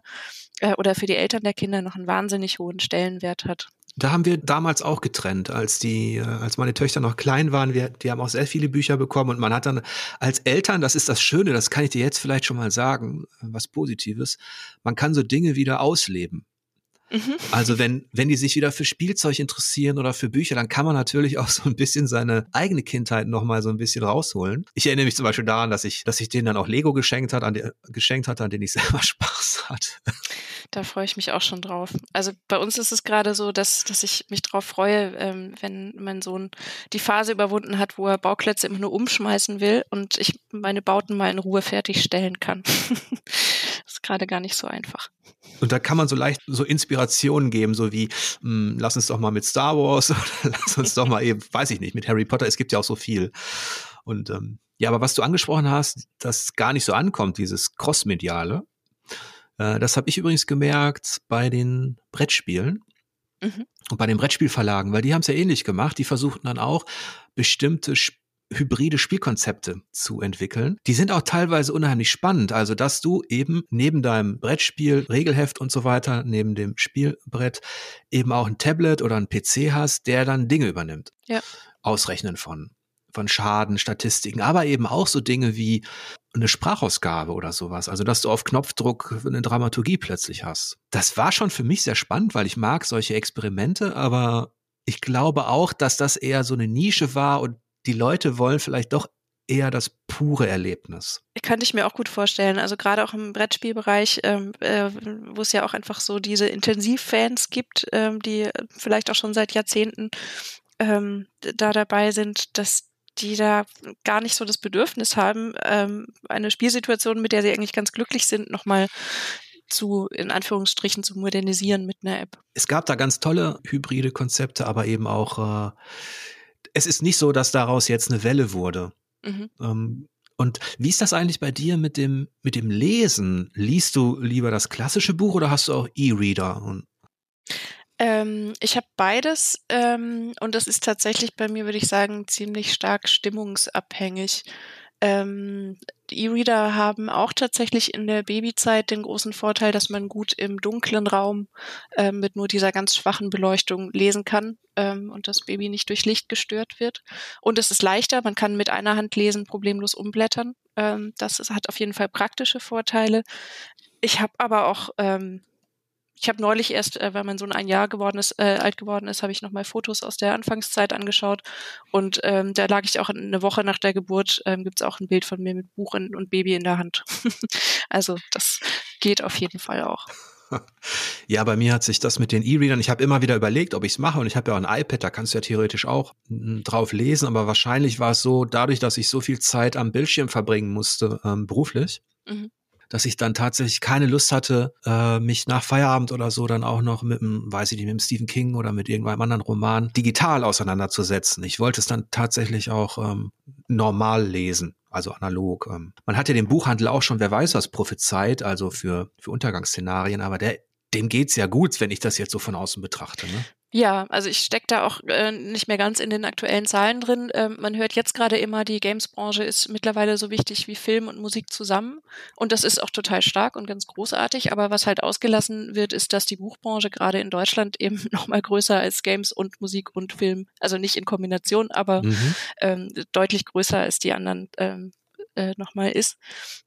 äh, oder für die Eltern der Kinder noch einen wahnsinnig hohen Stellenwert hat. Da haben wir damals auch getrennt, als die, äh, als meine Töchter noch klein waren. Wir, die haben auch sehr viele Bücher bekommen und man hat dann als Eltern, das ist das Schöne, das kann ich dir jetzt vielleicht schon mal sagen, was Positives. Man kann so Dinge wieder ausleben. Mhm. Also wenn, wenn die sich wieder für Spielzeug interessieren oder für Bücher, dann kann man natürlich auch so ein bisschen seine eigene Kindheit nochmal so ein bisschen rausholen. Ich erinnere mich zum Beispiel daran, dass ich, dass ich denen dann auch Lego geschenkt hat, an die, geschenkt hatte, an denen ich selber Spaß hatte. Da freue ich mich auch schon drauf. Also bei uns ist es gerade so, dass, dass ich mich drauf freue, ähm, wenn mein Sohn die Phase überwunden hat, wo er Bauklötze immer nur umschmeißen will und ich meine Bauten mal in Ruhe fertigstellen kann. das ist gerade gar nicht so einfach. Und da kann man so leicht so Inspirationen geben, so wie, mh, hm, lass uns doch mal mit Star Wars oder lass uns doch mal eben, weiß ich nicht, mit Harry Potter, es gibt ja auch so viel. Und ähm, ja, aber was du angesprochen hast, das gar nicht so ankommt, dieses Crossmediale, äh, das habe ich übrigens gemerkt bei den Brettspielen. Mhm. Und bei den Brettspielverlagen, weil die haben es ja ähnlich gemacht. Die versuchten dann auch bestimmte Spiele hybride Spielkonzepte zu entwickeln. Die sind auch teilweise unheimlich spannend. Also, dass du eben neben deinem Brettspiel, Regelheft und so weiter, neben dem Spielbrett eben auch ein Tablet oder ein PC hast, der dann Dinge übernimmt. Ja. Ausrechnen von von Schaden, Statistiken, aber eben auch so Dinge wie eine Sprachausgabe oder sowas. Also, dass du auf Knopfdruck eine Dramaturgie plötzlich hast. Das war schon für mich sehr spannend, weil ich mag solche Experimente, aber ich glaube auch, dass das eher so eine Nische war und die Leute wollen vielleicht doch eher das pure Erlebnis. Könnte ich mir auch gut vorstellen. Also gerade auch im Brettspielbereich, ähm, äh, wo es ja auch einfach so diese Intensivfans gibt, ähm, die vielleicht auch schon seit Jahrzehnten ähm, da dabei sind, dass die da gar nicht so das Bedürfnis haben, ähm, eine Spielsituation, mit der sie eigentlich ganz glücklich sind, nochmal zu, in Anführungsstrichen, zu modernisieren mit einer App. Es gab da ganz tolle hybride Konzepte, aber eben auch äh, es ist nicht so, dass daraus jetzt eine Welle wurde. Mhm. Ähm, und wie ist das eigentlich bei dir mit dem, mit dem Lesen? Liest du lieber das klassische Buch oder hast du auch E-Reader? Ähm, ich habe beides ähm, und das ist tatsächlich bei mir, würde ich sagen, ziemlich stark stimmungsabhängig. Ähm, E-Reader haben auch tatsächlich in der Babyzeit den großen Vorteil, dass man gut im dunklen Raum äh, mit nur dieser ganz schwachen Beleuchtung lesen kann ähm, und das Baby nicht durch Licht gestört wird. Und es ist leichter, man kann mit einer Hand lesen, problemlos umblättern. Ähm, das ist, hat auf jeden Fall praktische Vorteile. Ich habe aber auch ähm, ich habe neulich erst, äh, weil mein Sohn ein Jahr geworden ist, äh, alt geworden ist, habe ich nochmal Fotos aus der Anfangszeit angeschaut. Und ähm, da lag ich auch eine Woche nach der Geburt, ähm, gibt es auch ein Bild von mir mit Buch in, und Baby in der Hand. also das geht auf jeden Fall auch. Ja, bei mir hat sich das mit den E-Readern, ich habe immer wieder überlegt, ob ich es mache und ich habe ja auch ein iPad, da kannst du ja theoretisch auch hm, drauf lesen, aber wahrscheinlich war es so, dadurch, dass ich so viel Zeit am Bildschirm verbringen musste, ähm, beruflich, mhm dass ich dann tatsächlich keine Lust hatte, äh, mich nach Feierabend oder so dann auch noch mit einem, weiß ich nicht, mit einem Stephen King oder mit irgendeinem anderen Roman digital auseinanderzusetzen. Ich wollte es dann tatsächlich auch ähm, normal lesen, also analog. Ähm. Man hat ja den Buchhandel auch schon, wer weiß was, prophezeit, also für, für Untergangsszenarien, aber der dem geht's ja gut, wenn ich das jetzt so von außen betrachte. Ne? Ja, also ich stecke da auch äh, nicht mehr ganz in den aktuellen Zahlen drin. Ähm, man hört jetzt gerade immer, die Games-Branche ist mittlerweile so wichtig wie Film und Musik zusammen. Und das ist auch total stark und ganz großartig. Aber was halt ausgelassen wird, ist, dass die Buchbranche gerade in Deutschland eben nochmal größer als Games und Musik und Film, also nicht in Kombination, aber mhm. ähm, deutlich größer als die anderen ähm, äh, nochmal ist.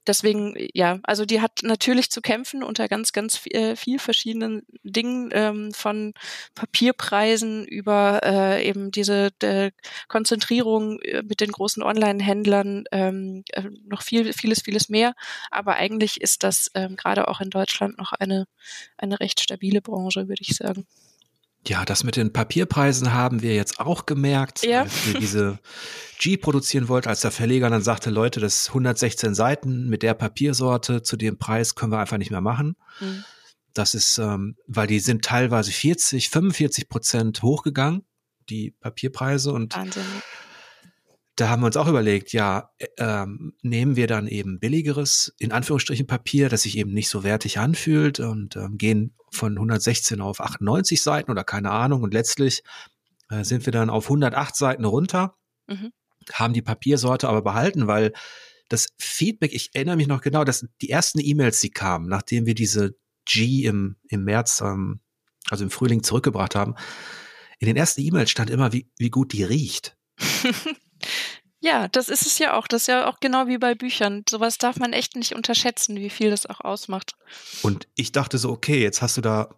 Deswegen, ja, also die hat natürlich zu kämpfen unter ganz, ganz viel, äh, viel verschiedenen Dingen, ähm, von Papierpreisen über äh, eben diese äh, Konzentrierung äh, mit den großen Online-Händlern, ähm, äh, noch viel, vieles, vieles mehr. Aber eigentlich ist das ähm, gerade auch in Deutschland noch eine, eine recht stabile Branche, würde ich sagen. Ja, das mit den Papierpreisen haben wir jetzt auch gemerkt, ja. als wir diese G produzieren wollten, als der Verleger dann sagte, Leute, das 116 Seiten mit der Papiersorte zu dem Preis können wir einfach nicht mehr machen. Mhm. Das ist, ähm, weil die sind teilweise 40, 45 Prozent hochgegangen, die Papierpreise und Wahnsinn da haben wir uns auch überlegt, ja, äh, ähm, nehmen wir dann eben billigeres, in Anführungsstrichen Papier, das sich eben nicht so wertig anfühlt und ähm, gehen von 116 auf 98 Seiten oder keine Ahnung und letztlich äh, sind wir dann auf 108 Seiten runter, mhm. haben die Papiersorte aber behalten, weil das Feedback, ich erinnere mich noch genau, dass die ersten E-Mails, die kamen, nachdem wir diese G im, im März, ähm, also im Frühling zurückgebracht haben, in den ersten E-Mails stand immer, wie, wie gut die riecht. ja, das ist es ja auch. Das ist ja auch genau wie bei Büchern. Sowas darf man echt nicht unterschätzen, wie viel das auch ausmacht. Und ich dachte so, okay, jetzt hast du da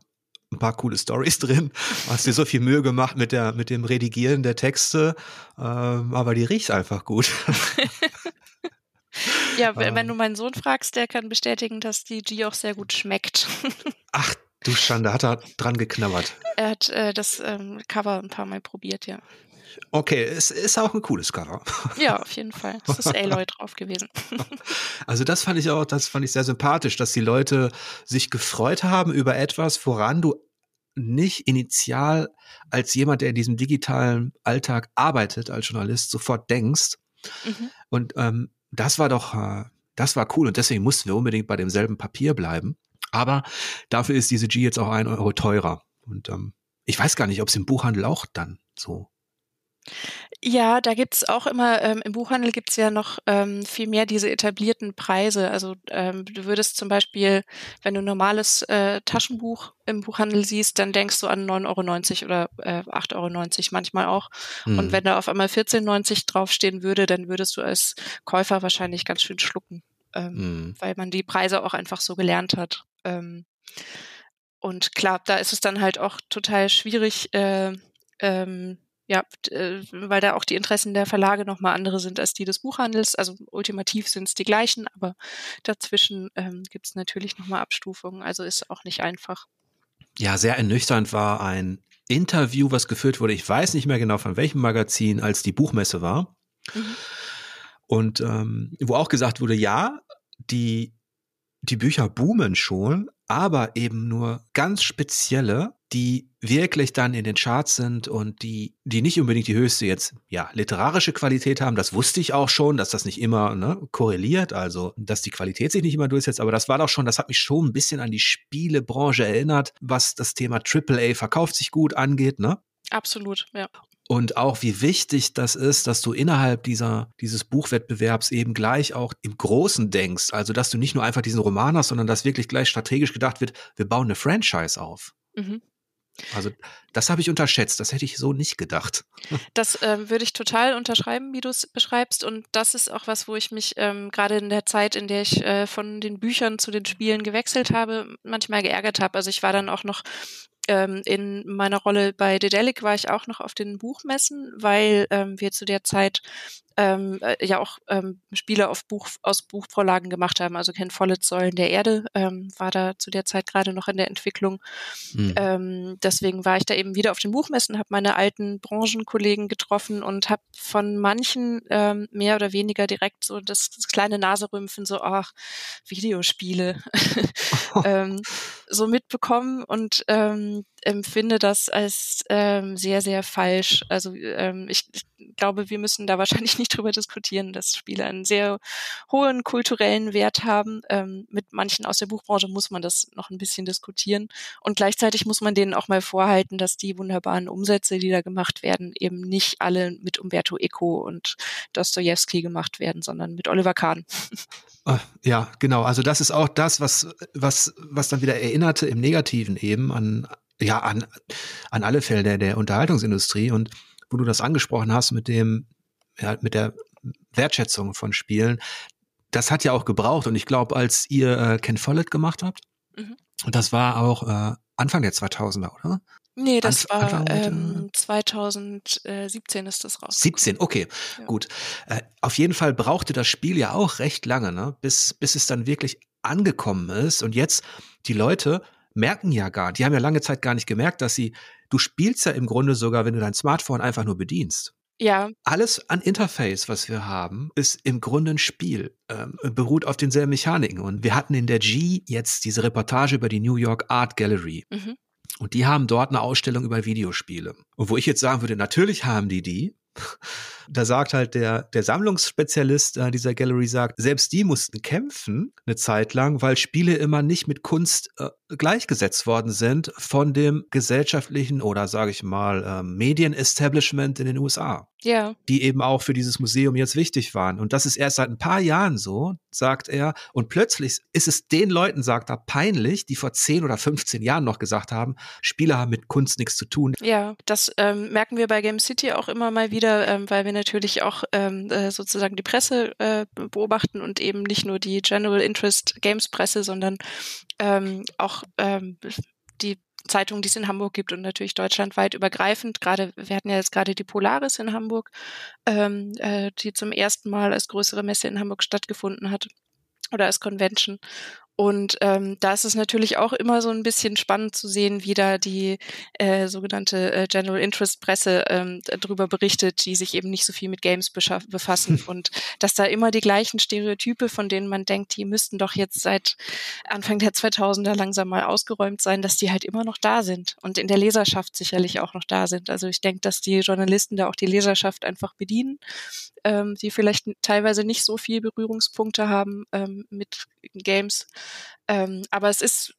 ein paar coole Stories drin, hast dir so viel Mühe gemacht mit der mit dem Redigieren der Texte, ähm, aber die riecht einfach gut. ja, wenn, wenn, du meinen Sohn fragst, der kann bestätigen, dass die G auch sehr gut schmeckt. Ach du Schande, hat er dran geknabbert? Er hat äh, das ähm, Cover ein paar Mal probiert, ja. Okay, es ist auch ein cooles Cover. Ja, auf jeden Fall. Es ist Aloy drauf gewesen. Also das fand ich auch, das fand ich sehr sympathisch, dass die Leute sich gefreut haben über etwas, woran du nicht initial als jemand, der in diesem digitalen Alltag arbeitet, als Journalist, sofort denkst. Mhm. Und ähm, das war doch, äh, das war cool und deswegen mussten wir unbedingt bei demselben Papier bleiben. Aber dafür ist diese G jetzt auch ein Euro teurer. Und ähm, ich weiß gar nicht, ob es im Buchhandel auch dann so ja, da gibt's auch immer, ähm, im Buchhandel gibt's ja noch ähm, viel mehr diese etablierten Preise. Also ähm, du würdest zum Beispiel, wenn du ein normales äh, Taschenbuch im Buchhandel siehst, dann denkst du an 9,90 Euro oder äh, 8,90 Euro manchmal auch. Mhm. Und wenn da auf einmal 14,90 Euro draufstehen würde, dann würdest du als Käufer wahrscheinlich ganz schön schlucken, ähm, mhm. weil man die Preise auch einfach so gelernt hat. Ähm, und klar, da ist es dann halt auch total schwierig, äh, ähm, ja, äh, weil da auch die Interessen der Verlage nochmal andere sind als die des Buchhandels. Also ultimativ sind es die gleichen, aber dazwischen ähm, gibt es natürlich nochmal Abstufungen. Also ist auch nicht einfach. Ja, sehr ernüchternd war ein Interview, was geführt wurde. Ich weiß nicht mehr genau von welchem Magazin, als die Buchmesse war. Mhm. Und ähm, wo auch gesagt wurde, ja, die, die Bücher boomen schon, aber eben nur ganz spezielle die wirklich dann in den Charts sind und die, die nicht unbedingt die höchste jetzt, ja, literarische Qualität haben. Das wusste ich auch schon, dass das nicht immer ne, korreliert, also dass die Qualität sich nicht immer durchsetzt. Aber das war doch schon, das hat mich schon ein bisschen an die Spielebranche erinnert, was das Thema AAA verkauft sich gut angeht, ne? Absolut, ja. Und auch wie wichtig das ist, dass du innerhalb dieser, dieses Buchwettbewerbs eben gleich auch im Großen denkst. Also, dass du nicht nur einfach diesen Roman hast, sondern dass wirklich gleich strategisch gedacht wird, wir bauen eine Franchise auf. Mhm. Also das habe ich unterschätzt, das hätte ich so nicht gedacht. Das äh, würde ich total unterschreiben, wie du es beschreibst. Und das ist auch was, wo ich mich ähm, gerade in der Zeit, in der ich äh, von den Büchern zu den Spielen gewechselt habe, manchmal geärgert habe. Also ich war dann auch noch ähm, in meiner Rolle bei Dedelic war ich auch noch auf den Buchmessen, weil ähm, wir zu der Zeit ähm, äh, ja auch ähm, Spiele auf Buch, aus Buchvorlagen gemacht haben. Also Ken Follett Säulen der Erde ähm, war da zu der Zeit gerade noch in der Entwicklung. Mhm. Ähm, deswegen war ich da eben wieder auf den Buchmessen, habe meine alten Branchenkollegen getroffen und habe von manchen ähm, mehr oder weniger direkt so das, das kleine Naserümpfen, so, ach, Videospiele, ähm, so mitbekommen und ähm, empfinde das als ähm, sehr, sehr falsch. Also ähm, ich, ich glaube, wir müssen da wahrscheinlich nicht drüber diskutieren, dass Spiele einen sehr hohen kulturellen Wert haben. Ähm, mit manchen aus der Buchbranche muss man das noch ein bisschen diskutieren. Und gleichzeitig muss man denen auch mal vorhalten, dass die wunderbaren Umsätze, die da gemacht werden, eben nicht alle mit Umberto Eco und Dostoevsky gemacht werden, sondern mit Oliver Kahn. Ah, ja, genau. Also das ist auch das, was, was, was dann wieder erinnerte im Negativen eben an, ja, an, an alle Fälle der, der Unterhaltungsindustrie und wo du das angesprochen hast mit dem, ja, mit der Wertschätzung von Spielen, das hat ja auch gebraucht und ich glaube, als ihr äh, Ken Follett gemacht habt, mhm. und das war auch äh, Anfang der 2000er, oder? Nee, das Anf war ähm, 2017 ist das raus. 17, okay, ja. gut. Äh, auf jeden Fall brauchte das Spiel ja auch recht lange, ne? bis, bis es dann wirklich angekommen ist. Und jetzt die Leute merken ja gar, die haben ja lange Zeit gar nicht gemerkt, dass sie, du spielst ja im Grunde sogar, wenn du dein Smartphone einfach nur bedienst. Ja. Alles an Interface, was wir haben, ist im Grunde ein Spiel, ähm, beruht auf denselben Mechaniken. Und wir hatten in der G jetzt diese Reportage über die New York Art Gallery. Mhm. Und die haben dort eine Ausstellung über Videospiele. Und wo ich jetzt sagen würde, natürlich haben die die, Da sagt halt der, der Sammlungsspezialist äh, dieser Gallery sagt, selbst die mussten kämpfen eine Zeit lang, weil Spiele immer nicht mit Kunst äh, gleichgesetzt worden sind von dem gesellschaftlichen oder sage ich mal äh, Medienestablishment in den USA. Ja. Die eben auch für dieses Museum jetzt wichtig waren. Und das ist erst seit ein paar Jahren so, sagt er. Und plötzlich ist es den Leuten, sagt er, peinlich, die vor 10 oder 15 Jahren noch gesagt haben, Spiele haben mit Kunst nichts zu tun. Ja, das ähm, merken wir bei Game City auch immer mal wieder, ähm, weil wir natürlich auch ähm, äh, sozusagen die Presse äh, beobachten und eben nicht nur die General Interest Games Presse, sondern ähm, auch ähm, die Zeitungen, die es in Hamburg gibt und natürlich deutschlandweit übergreifend. Gerade, wir hatten ja jetzt gerade die Polaris in Hamburg, ähm, äh, die zum ersten Mal als größere Messe in Hamburg stattgefunden hat oder als Convention. Und ähm, da ist es natürlich auch immer so ein bisschen spannend zu sehen, wie da die äh, sogenannte äh, General Interest Presse ähm, darüber berichtet, die sich eben nicht so viel mit Games befassen und dass da immer die gleichen Stereotype, von denen man denkt, die müssten doch jetzt seit Anfang der 2000er langsam mal ausgeräumt sein, dass die halt immer noch da sind und in der Leserschaft sicherlich auch noch da sind. Also ich denke, dass die Journalisten da auch die Leserschaft einfach bedienen, ähm, die vielleicht teilweise nicht so viel Berührungspunkte haben ähm, mit Games ähm, aber es ist,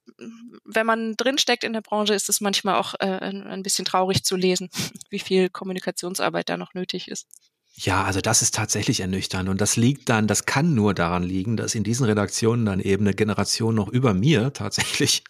wenn man drinsteckt in der Branche, ist es manchmal auch äh, ein, bisschen traurig zu lesen, wie viel Kommunikationsarbeit da noch nötig ist. Ja, also das ist tatsächlich ernüchternd und das liegt dann, das kann nur daran liegen, dass in diesen Redaktionen dann eben eine Generation noch über mir tatsächlich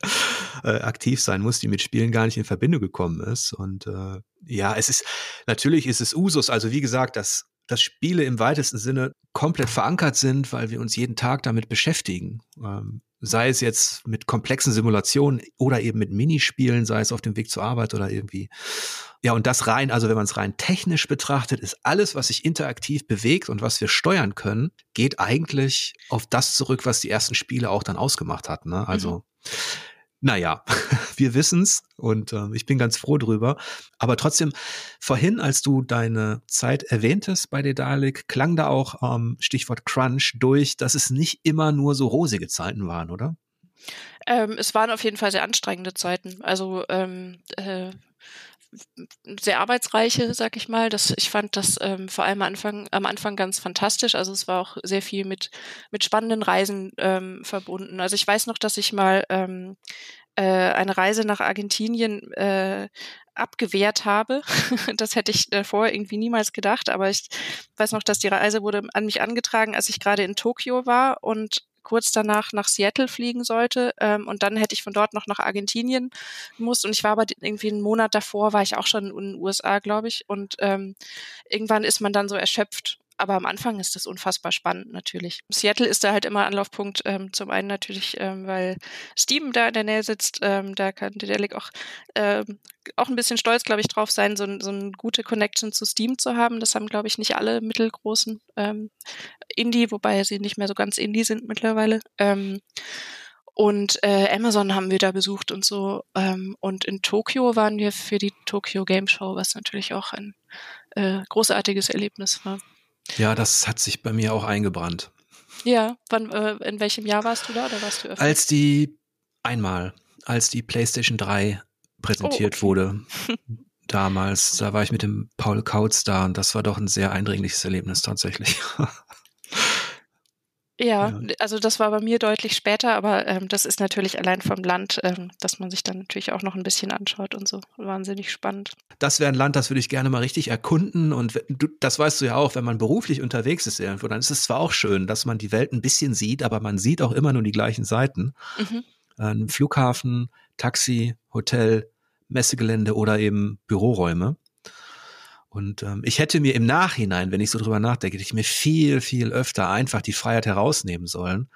äh, aktiv sein muss, die mit Spielen gar nicht in Verbindung gekommen ist. Und äh, ja, es ist natürlich ist es Usus. Also wie gesagt, dass dass Spiele im weitesten Sinne komplett verankert sind, weil wir uns jeden Tag damit beschäftigen. Ähm, sei es jetzt mit komplexen Simulationen oder eben mit Minispielen, sei es auf dem Weg zur Arbeit oder irgendwie. Ja, und das rein, also wenn man es rein technisch betrachtet, ist alles, was sich interaktiv bewegt und was wir steuern können, geht eigentlich auf das zurück, was die ersten Spiele auch dann ausgemacht hatten. Ne? Also mhm. Naja, wir wissen's und äh, ich bin ganz froh drüber. Aber trotzdem, vorhin, als du deine Zeit erwähntest bei Dedalic, klang da auch ähm, Stichwort Crunch durch, dass es nicht immer nur so rosige Zeiten waren, oder? Ähm, es waren auf jeden Fall sehr anstrengende Zeiten. Also ähm, äh, sehr arbeitsreiche, sag ich mal. Das, ich fand das ähm, vor allem am Anfang, am Anfang ganz fantastisch. Also es war auch sehr viel mit, mit spannenden Reisen ähm, verbunden. Also ich weiß noch, dass ich mal ähm, äh, eine Reise nach Argentinien äh, abgewehrt habe. das hätte ich davor irgendwie niemals gedacht, aber ich weiß noch, dass die Reise wurde an mich angetragen, als ich gerade in Tokio war und kurz danach nach Seattle fliegen sollte ähm, und dann hätte ich von dort noch nach Argentinien gemusst. Und ich war aber irgendwie einen Monat davor, war ich auch schon in den USA, glaube ich. Und ähm, irgendwann ist man dann so erschöpft aber am Anfang ist das unfassbar spannend natürlich. Seattle ist da halt immer Anlaufpunkt. Ähm, zum einen natürlich, ähm, weil Steam da in der Nähe sitzt. Ähm, da kann Dedelic auch, ähm, auch ein bisschen stolz, glaube ich, drauf sein, so, so eine gute Connection zu Steam zu haben. Das haben, glaube ich, nicht alle mittelgroßen ähm, Indie, wobei sie nicht mehr so ganz Indie sind mittlerweile. Ähm, und äh, Amazon haben wir da besucht und so. Ähm, und in Tokio waren wir für die Tokyo Game Show, was natürlich auch ein äh, großartiges Erlebnis war. Ja, das hat sich bei mir auch eingebrannt. Ja, wann, äh, in welchem Jahr warst du da oder warst du öfter? Als die, einmal, als die PlayStation 3 präsentiert oh, okay. wurde. Damals, da war ich mit dem Paul Kautz da und das war doch ein sehr eindringliches Erlebnis tatsächlich. Ja, also das war bei mir deutlich später, aber ähm, das ist natürlich allein vom Land, ähm, dass man sich dann natürlich auch noch ein bisschen anschaut und so. Wahnsinnig spannend. Das wäre ein Land, das würde ich gerne mal richtig erkunden. Und du, das weißt du ja auch, wenn man beruflich unterwegs ist irgendwo, dann ist es zwar auch schön, dass man die Welt ein bisschen sieht, aber man sieht auch immer nur die gleichen Seiten. Mhm. Ein Flughafen, Taxi, Hotel, Messegelände oder eben Büroräume. Und ähm, ich hätte mir im Nachhinein, wenn ich so drüber nachdenke, ich mir viel, viel öfter einfach die Freiheit herausnehmen sollen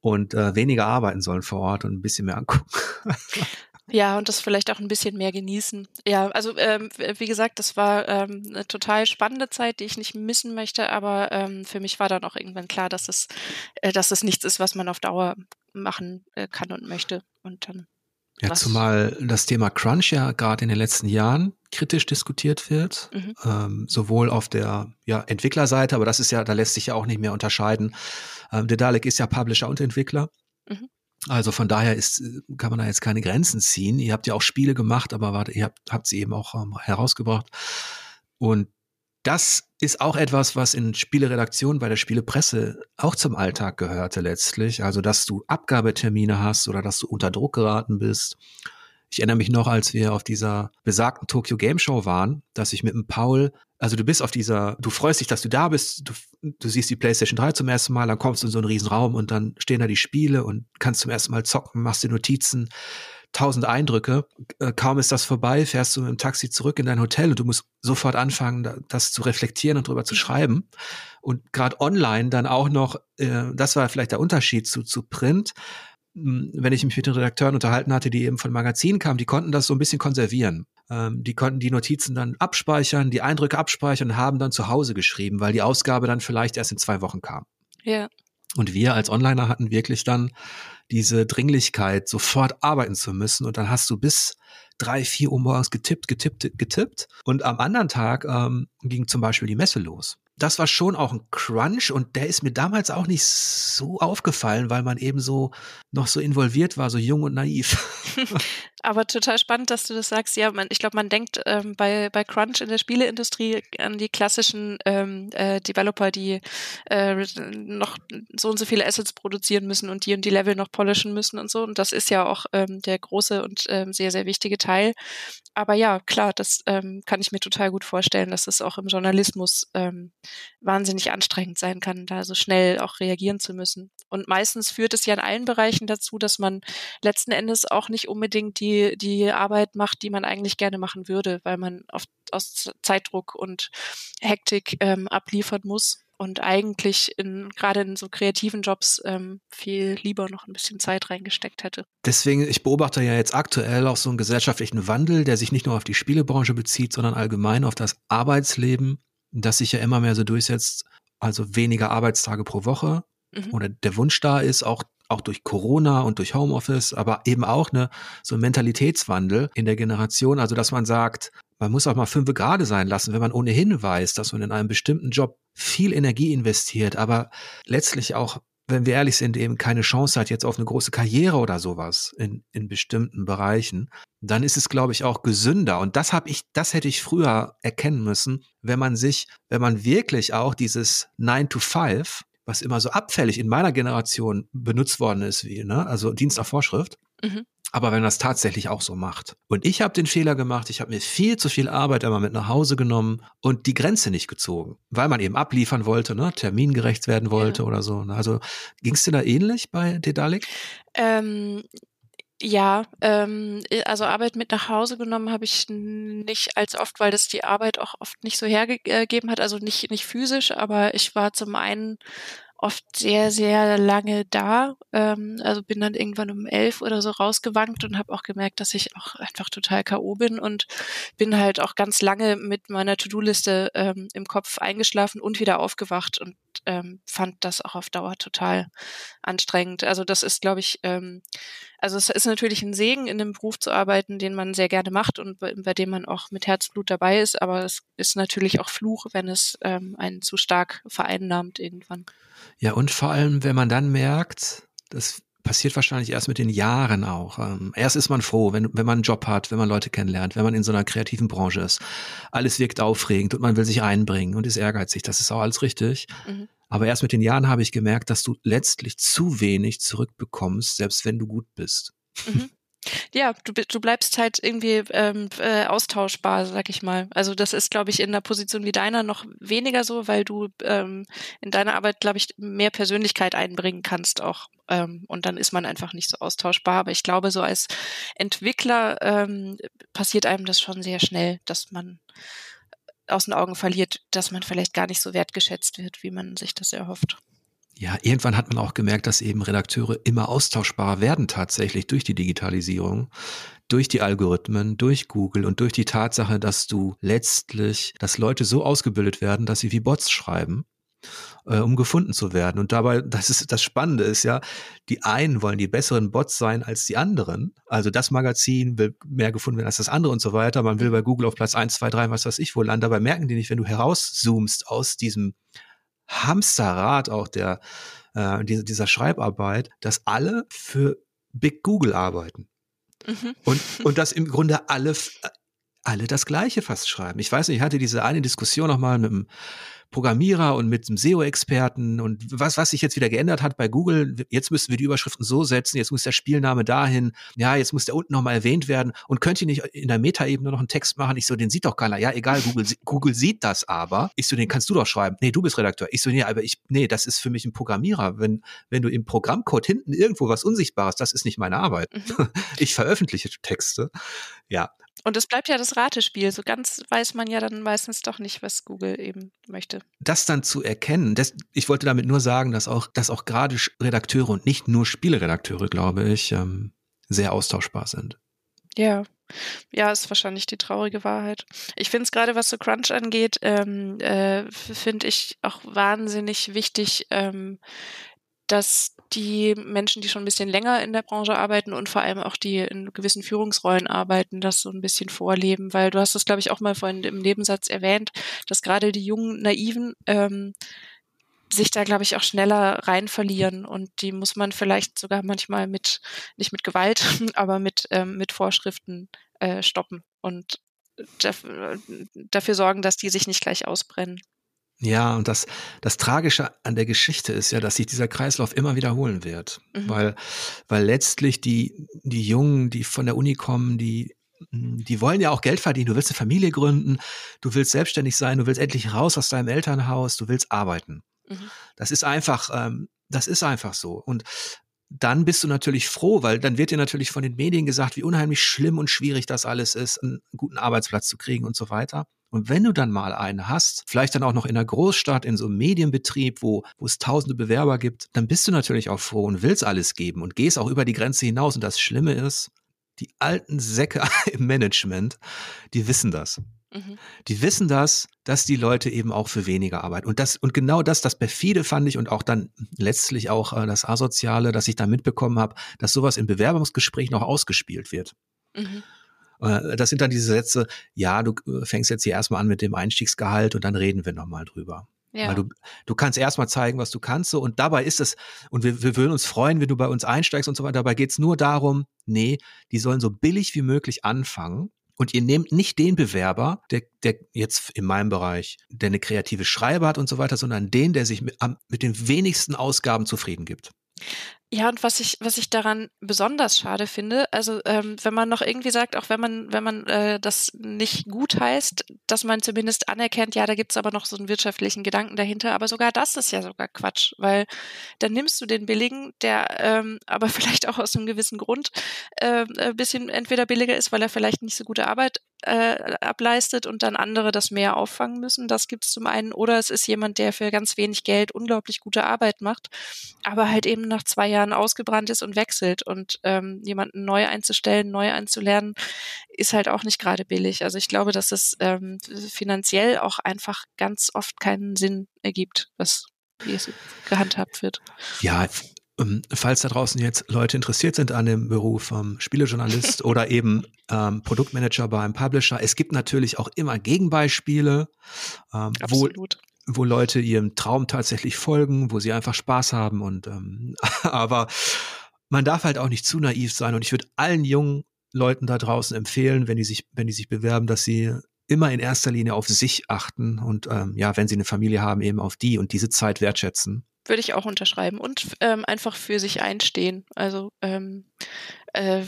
und äh, weniger arbeiten sollen vor Ort und ein bisschen mehr angucken. Ja, und das vielleicht auch ein bisschen mehr genießen. Ja, also ähm, wie gesagt, das war ähm, eine total spannende Zeit, die ich nicht missen möchte, aber ähm, für mich war dann auch irgendwann klar, dass es, äh, dass es nichts ist, was man auf Dauer machen äh, kann und möchte. Und dann ja, Was? zumal das Thema Crunch ja gerade in den letzten Jahren kritisch diskutiert wird, mhm. ähm, sowohl auf der ja, Entwicklerseite, aber das ist ja, da lässt sich ja auch nicht mehr unterscheiden. Ähm, Dedalic ist ja Publisher und Entwickler. Mhm. Also von daher ist, kann man da jetzt keine Grenzen ziehen. Ihr habt ja auch Spiele gemacht, aber warte, ihr habt, habt sie eben auch ähm, herausgebracht. Und das ist auch etwas, was in Spieleredaktion bei der Spielepresse auch zum Alltag gehörte letztlich. Also, dass du Abgabetermine hast oder dass du unter Druck geraten bist. Ich erinnere mich noch, als wir auf dieser besagten Tokyo Game Show waren, dass ich mit dem Paul, also du bist auf dieser, du freust dich, dass du da bist, du, du siehst die PlayStation 3 zum ersten Mal, dann kommst du in so einen riesen Raum und dann stehen da die Spiele und kannst zum ersten Mal zocken, machst dir Notizen tausend Eindrücke. Äh, kaum ist das vorbei, fährst du mit dem Taxi zurück in dein Hotel und du musst sofort anfangen, das zu reflektieren und drüber zu schreiben. Und gerade online dann auch noch, äh, das war vielleicht der Unterschied zu, zu Print. Hm, wenn ich mich mit den Redakteuren unterhalten hatte, die eben von Magazinen kamen, die konnten das so ein bisschen konservieren. Ähm, die konnten die Notizen dann abspeichern, die Eindrücke abspeichern und haben dann zu Hause geschrieben, weil die Ausgabe dann vielleicht erst in zwei Wochen kam. Ja. Und wir als Onliner hatten wirklich dann diese Dringlichkeit, sofort arbeiten zu müssen. Und dann hast du bis drei, vier Uhr morgens getippt, getippt, getippt. Und am anderen Tag ähm, ging zum Beispiel die Messe los das war schon auch ein Crunch und der ist mir damals auch nicht so aufgefallen, weil man eben so noch so involviert war, so jung und naiv. Aber total spannend, dass du das sagst. Ja, man, ich glaube, man denkt ähm, bei, bei Crunch in der Spieleindustrie an die klassischen ähm, äh, Developer, die äh, noch so und so viele Assets produzieren müssen und die und die Level noch polischen müssen und so. Und das ist ja auch ähm, der große und ähm, sehr, sehr wichtige Teil. Aber ja, klar, das ähm, kann ich mir total gut vorstellen, dass es auch im Journalismus ähm, wahnsinnig anstrengend sein kann, da so schnell auch reagieren zu müssen. Und meistens führt es ja in allen Bereichen dazu, dass man letzten Endes auch nicht unbedingt die, die Arbeit macht, die man eigentlich gerne machen würde, weil man oft aus Zeitdruck und Hektik ähm, abliefern muss und eigentlich in gerade in so kreativen Jobs ähm, viel lieber noch ein bisschen Zeit reingesteckt hätte. Deswegen, ich beobachte ja jetzt aktuell auch so einen gesellschaftlichen Wandel, der sich nicht nur auf die Spielebranche bezieht, sondern allgemein auf das Arbeitsleben das sich ja immer mehr so durchsetzt, also weniger Arbeitstage pro Woche mhm. oder der Wunsch da ist, auch auch durch Corona und durch Homeoffice, aber eben auch eine so ein Mentalitätswandel in der Generation, also dass man sagt, man muss auch mal fünf Grade sein lassen, wenn man ohnehin weiß, dass man in einem bestimmten Job viel Energie investiert, aber letztlich auch wenn wir ehrlich sind, eben keine Chance hat jetzt auf eine große Karriere oder sowas in, in bestimmten Bereichen, dann ist es, glaube ich, auch gesünder. Und das habe ich, das hätte ich früher erkennen müssen, wenn man sich, wenn man wirklich auch dieses 9 to 5, was immer so abfällig in meiner Generation benutzt worden ist, wie, ne, also Dienst nach Vorschrift, mhm. Aber wenn man das tatsächlich auch so macht. Und ich habe den Fehler gemacht, ich habe mir viel zu viel Arbeit immer mit nach Hause genommen und die Grenze nicht gezogen, weil man eben abliefern wollte, ne, termingerecht werden wollte ja. oder so. Ne? Also ging es dir da ähnlich bei Dedalik? Ähm, ja, ähm, also Arbeit mit nach Hause genommen habe ich nicht als oft, weil das die Arbeit auch oft nicht so hergegeben hat, also nicht, nicht physisch, aber ich war zum einen oft sehr, sehr lange da. Ähm, also bin dann irgendwann um elf oder so rausgewankt und habe auch gemerkt, dass ich auch einfach total K.O. bin und bin halt auch ganz lange mit meiner To-Do-Liste ähm, im Kopf eingeschlafen und wieder aufgewacht und ähm, fand das auch auf Dauer total anstrengend. Also das ist, glaube ich, ähm, also es ist natürlich ein Segen, in einem Beruf zu arbeiten, den man sehr gerne macht und bei, bei dem man auch mit Herzblut dabei ist, aber es ist natürlich auch Fluch, wenn es ähm, einen zu stark vereinnahmt irgendwann. Ja, und vor allem, wenn man dann merkt, das passiert wahrscheinlich erst mit den Jahren auch. Ähm, erst ist man froh, wenn, wenn man einen Job hat, wenn man Leute kennenlernt, wenn man in so einer kreativen Branche ist. Alles wirkt aufregend und man will sich einbringen und ist ehrgeizig. Das ist auch alles richtig. Mhm. Aber erst mit den Jahren habe ich gemerkt, dass du letztlich zu wenig zurückbekommst, selbst wenn du gut bist. Mhm. Ja, du, du bleibst halt irgendwie ähm, äh, austauschbar, sag ich mal. Also das ist, glaube ich, in einer Position wie deiner noch weniger so, weil du ähm, in deiner Arbeit, glaube ich, mehr Persönlichkeit einbringen kannst auch. Ähm, und dann ist man einfach nicht so austauschbar. Aber ich glaube, so als Entwickler ähm, passiert einem das schon sehr schnell, dass man aus den Augen verliert, dass man vielleicht gar nicht so wertgeschätzt wird, wie man sich das erhofft. Ja, irgendwann hat man auch gemerkt, dass eben Redakteure immer austauschbarer werden tatsächlich durch die Digitalisierung, durch die Algorithmen, durch Google und durch die Tatsache, dass du letztlich, dass Leute so ausgebildet werden, dass sie wie Bots schreiben, äh, um gefunden zu werden. Und dabei, das ist das Spannende ist ja, die einen wollen die besseren Bots sein als die anderen. Also das Magazin will mehr gefunden werden als das andere und so weiter. Man will bei Google auf Platz eins, zwei, drei, was weiß ich wo landen. Dabei merken die nicht, wenn du herauszoomst aus diesem Hamsterrad auch der, äh, dieser, dieser Schreibarbeit, dass alle für Big Google arbeiten. Mhm. Und, und dass im Grunde alle, alle das Gleiche fast schreiben. Ich weiß nicht, ich hatte diese eine Diskussion nochmal mit einem Programmierer und mit einem SEO-Experten und was, was sich jetzt wieder geändert hat bei Google, jetzt müssen wir die Überschriften so setzen, jetzt muss der Spielname dahin, ja, jetzt muss der unten nochmal erwähnt werden und könnt ihr nicht in der Metaebene noch einen Text machen? Ich so, den sieht doch keiner. Ja, egal, Google, Google sieht das aber. Ich so, den kannst du doch schreiben. Nee, du bist Redakteur. Ich so, nee, aber ich, nee, das ist für mich ein Programmierer. Wenn, wenn du im Programmcode hinten irgendwo was Unsichtbares, das ist nicht meine Arbeit. Mhm. Ich veröffentliche Texte. Ja, und es bleibt ja das Ratespiel. So ganz weiß man ja dann meistens doch nicht, was Google eben möchte. Das dann zu erkennen, das, ich wollte damit nur sagen, dass auch, dass auch gerade Redakteure und nicht nur Spieleredakteure, glaube ich, ähm, sehr austauschbar sind. Ja. Ja, ist wahrscheinlich die traurige Wahrheit. Ich finde es gerade, was so Crunch angeht, ähm, äh, finde ich auch wahnsinnig wichtig, ähm, dass die Menschen, die schon ein bisschen länger in der Branche arbeiten und vor allem auch die in gewissen Führungsrollen arbeiten, das so ein bisschen vorleben, weil du hast das, glaube ich, auch mal vorhin im Nebensatz erwähnt, dass gerade die jungen Naiven ähm, sich da, glaube ich, auch schneller rein verlieren und die muss man vielleicht sogar manchmal mit, nicht mit Gewalt, aber mit, ähm, mit Vorschriften äh, stoppen und dafür, dafür sorgen, dass die sich nicht gleich ausbrennen. Ja, und das, das Tragische an der Geschichte ist ja, dass sich dieser Kreislauf immer wiederholen wird. Mhm. Weil, weil letztlich die, die Jungen, die von der Uni kommen, die, die wollen ja auch Geld verdienen. Du willst eine Familie gründen, du willst selbstständig sein, du willst endlich raus aus deinem Elternhaus, du willst arbeiten. Mhm. Das ist einfach, ähm, das ist einfach so. Und dann bist du natürlich froh, weil dann wird dir natürlich von den Medien gesagt, wie unheimlich schlimm und schwierig das alles ist, einen guten Arbeitsplatz zu kriegen und so weiter. Und wenn du dann mal einen hast, vielleicht dann auch noch in einer Großstadt, in so einem Medienbetrieb, wo, wo es tausende Bewerber gibt, dann bist du natürlich auch froh und willst alles geben und gehst auch über die Grenze hinaus. Und das Schlimme ist, die alten Säcke im Management, die wissen das. Mhm. Die wissen das, dass die Leute eben auch für weniger arbeiten. Und das, und genau das, das perfide fand ich und auch dann letztlich auch äh, das Asoziale, dass ich da mitbekommen habe, dass sowas im Bewerbungsgespräch noch ausgespielt wird. Mhm. Äh, das sind dann diese Sätze, ja, du äh, fängst jetzt hier erstmal an mit dem Einstiegsgehalt und dann reden wir nochmal drüber. Ja. Weil du, du kannst erstmal zeigen, was du kannst. So, und dabei ist es, und wir, wir würden uns freuen, wenn du bei uns einsteigst und so weiter. Dabei geht es nur darum, nee, die sollen so billig wie möglich anfangen. Und ihr nehmt nicht den Bewerber, der, der jetzt in meinem Bereich, der eine kreative Schreibe hat und so weiter, sondern den, der sich mit, mit den wenigsten Ausgaben zufrieden gibt. Ja, und was ich, was ich daran besonders schade finde, also ähm, wenn man noch irgendwie sagt, auch wenn man, wenn man äh, das nicht gut heißt, dass man zumindest anerkennt, ja, da gibt's aber noch so einen wirtschaftlichen Gedanken dahinter, aber sogar das ist ja sogar Quatsch, weil dann nimmst du den billigen, der ähm, aber vielleicht auch aus einem gewissen Grund äh, ein bisschen entweder billiger ist, weil er vielleicht nicht so gute Arbeit äh, ableistet und dann andere das mehr auffangen müssen. Das gibt's zum einen. Oder es ist jemand, der für ganz wenig Geld unglaublich gute Arbeit macht, aber halt eben nach zwei Jahren ausgebrannt ist und wechselt. Und ähm, jemanden neu einzustellen, neu einzulernen, ist halt auch nicht gerade billig. Also ich glaube, dass es ähm, finanziell auch einfach ganz oft keinen Sinn ergibt, was wie es gehandhabt wird. Ja, falls da draußen jetzt Leute interessiert sind an dem Beruf ähm, Spielejournalist oder eben ähm, Produktmanager beim Publisher, es gibt natürlich auch immer Gegenbeispiele, ähm, wo, wo Leute ihrem Traum tatsächlich folgen, wo sie einfach Spaß haben und ähm, aber man darf halt auch nicht zu naiv sein und ich würde allen jungen Leuten da draußen empfehlen, wenn die sich, wenn die sich bewerben, dass sie immer in erster Linie auf sich achten und ähm, ja, wenn sie eine Familie haben, eben auf die und diese Zeit wertschätzen. Würde ich auch unterschreiben und ähm, einfach für sich einstehen. Also ähm, äh,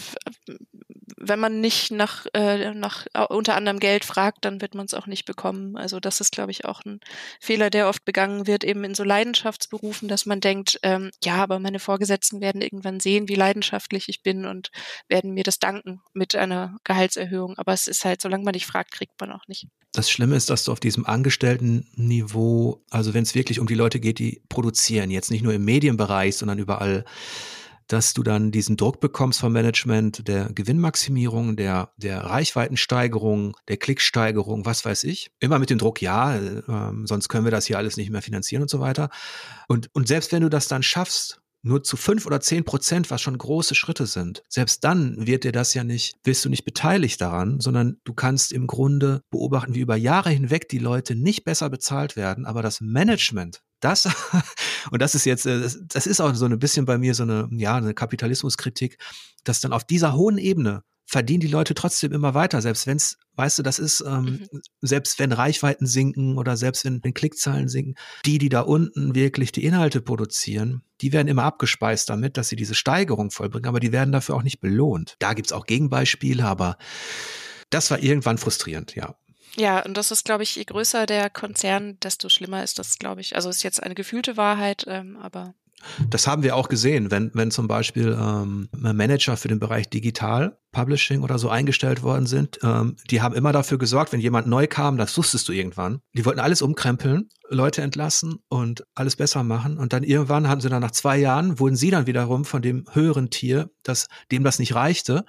wenn man nicht nach, äh, nach unter anderem Geld fragt, dann wird man es auch nicht bekommen. Also das ist, glaube ich, auch ein Fehler, der oft begangen wird, eben in so Leidenschaftsberufen, dass man denkt, ähm, ja, aber meine Vorgesetzten werden irgendwann sehen, wie leidenschaftlich ich bin und werden mir das danken mit einer Gehaltserhöhung. Aber es ist halt, solange man nicht fragt, kriegt man auch nicht. Das Schlimme ist, dass du auf diesem Angestellten-Niveau, also wenn es wirklich um die Leute geht, die produzieren, jetzt nicht nur im Medienbereich, sondern überall dass du dann diesen Druck bekommst vom Management der Gewinnmaximierung, der, der Reichweitensteigerung, der Klicksteigerung, was weiß ich. Immer mit dem Druck, ja, äh, sonst können wir das hier alles nicht mehr finanzieren und so weiter. Und, und selbst wenn du das dann schaffst, nur zu fünf oder zehn Prozent, was schon große Schritte sind. Selbst dann wird dir das ja nicht, bist du nicht beteiligt daran, sondern du kannst im Grunde beobachten, wie über Jahre hinweg die Leute nicht besser bezahlt werden, aber das Management, das, und das ist jetzt, äh, das ist auch so ein bisschen bei mir so eine, ja, eine Kapitalismuskritik, dass dann auf dieser hohen Ebene verdienen die Leute trotzdem immer weiter, selbst wenn es, weißt du, das ist, ähm, mhm. selbst wenn Reichweiten sinken oder selbst wenn, wenn Klickzahlen sinken, die, die da unten wirklich die Inhalte produzieren, die werden immer abgespeist damit, dass sie diese Steigerung vollbringen, aber die werden dafür auch nicht belohnt. Da gibt's auch Gegenbeispiele, aber das war irgendwann frustrierend, ja. Ja, und das ist, glaube ich, je größer der Konzern, desto schlimmer ist das, glaube ich. Also ist jetzt eine gefühlte Wahrheit, ähm, aber das haben wir auch gesehen, wenn, wenn zum Beispiel ähm, Manager für den Bereich Digital Publishing oder so eingestellt worden sind. Ähm, die haben immer dafür gesorgt, wenn jemand neu kam, das wusstest du irgendwann. Die wollten alles umkrempeln, Leute entlassen und alles besser machen. Und dann irgendwann haben sie dann nach zwei Jahren, wurden sie dann wiederum von dem höheren Tier, das, dem das nicht reichte,